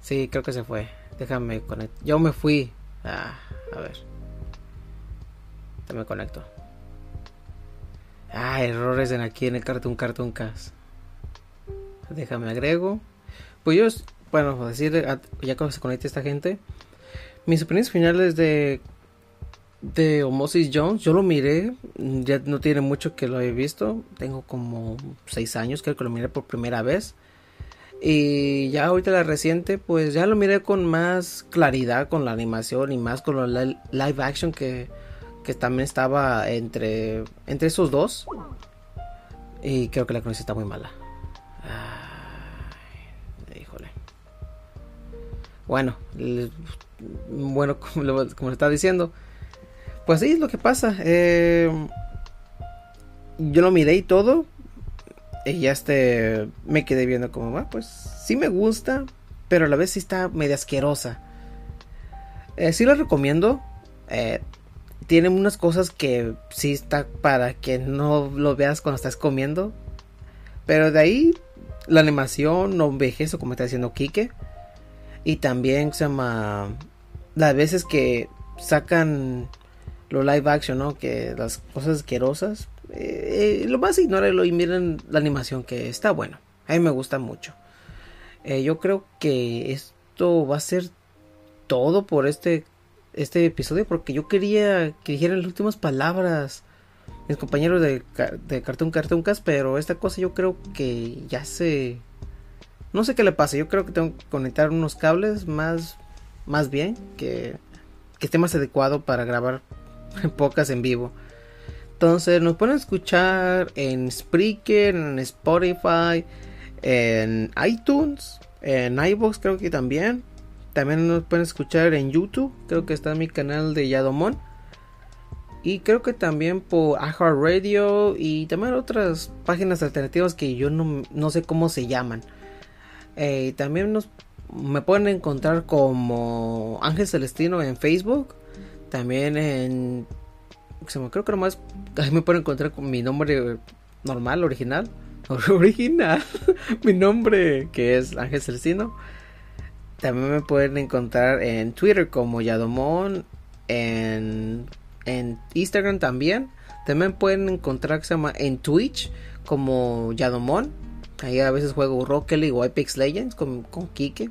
Sí, creo que se fue. Déjame conectar. Yo me fui. Ah, a ver. Ya me conecto. Ah, errores en aquí en el Cartoon Cartoon Cast. Déjame agrego. Pues yo, bueno, decir, ya cuando se conecte esta gente, mis opiniones finales de de Homosis Jones, yo lo miré, ya no tiene mucho que lo he visto, tengo como 6 años, creo que lo miré por primera vez. Y ya ahorita la reciente, pues ya lo miré con más claridad con la animación y más con lo li- live action que, que también estaba entre, entre esos dos. Y creo que la conexión está muy mala. Bueno, bueno, (laughs) como, le estaba diciendo, pues sí, es lo que pasa. eh, yo lo miré y todo. Y ya este me quedé viendo como, "Ah, pues sí me gusta, pero a la vez sí está medio asquerosa. Eh, sí lo recomiendo. eh, tiene unas cosas que sí está para que no lo veas cuando estás comiendo. Pero de ahí la animación no envejece como está diciendo Kike. Y también se llama las veces que sacan lo live action, ¿no? Que las cosas asquerosas. eh, lo más ignóralo y miren la animación que está bueno. A mí me gusta mucho. Eh, yo creo que esto va a ser todo por este este episodio porque yo quería que dijeran las últimas palabras mis compañeros de, de Cartoon Cartoon pero esta cosa yo creo que ya se no sé qué le pasa, yo creo que tengo que conectar unos cables más más bien que esté más adecuado para grabar (laughs) pocas en vivo. Entonces nos pueden escuchar en Spreaker, en Spotify, en iTunes, en iVoox creo que también. También nos pueden escuchar en YouTube, creo que está en mi canal de Yadomon. Y creo que también por iHeartRadio y también otras páginas alternativas que yo no, no sé cómo se llaman. Eh, también nos, me pueden encontrar como Ángel Celestino en Facebook. También en... se me- Creo que nomás ahí me pueden encontrar con mi nombre normal, original. (laughs) Original. mi nombre que es Ángel Celestino. También me pueden encontrar en Twitter como Yadomon. En, en Instagram también. También pueden encontrar se llama en Twitch como Yadomon. Ahí a veces juego Rocket League o Apex Legends con, con Kike.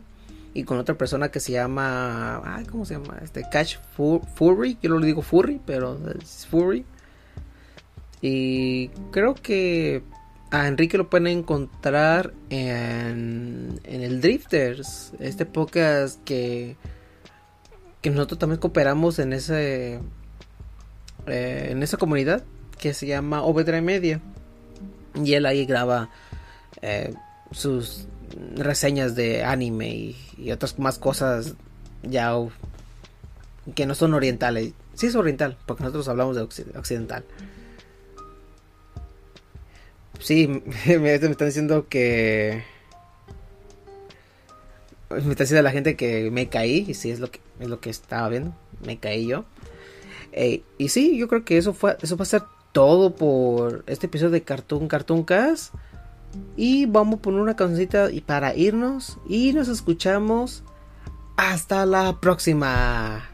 Y con otra persona que se llama. Ay, ¿Cómo se llama? Este Catch Fu- Furry. Yo no le digo Furry, pero es Furry. Y creo que a Enrique lo pueden encontrar en, en el Drifters. Este podcast que que nosotros también cooperamos en ese eh, en esa comunidad que se llama Overdrive Media y él ahí graba eh, sus reseñas de anime y, otras más cosas ya que no son orientales. Sí es oriental, porque nosotros hablamos de occi- occidental. Sí, (laughs) me, me están diciendo que... Me está diciendo la gente que me caí, y sí es lo que, es lo que estaba viendo, me caí yo. Eh, y sí, yo creo que eso fue eso va a ser todo por este episodio de Cartoon Cartoon Cast. Y vamos a poner una cancioncita para irnos. Y nos escuchamos. Hasta la próxima.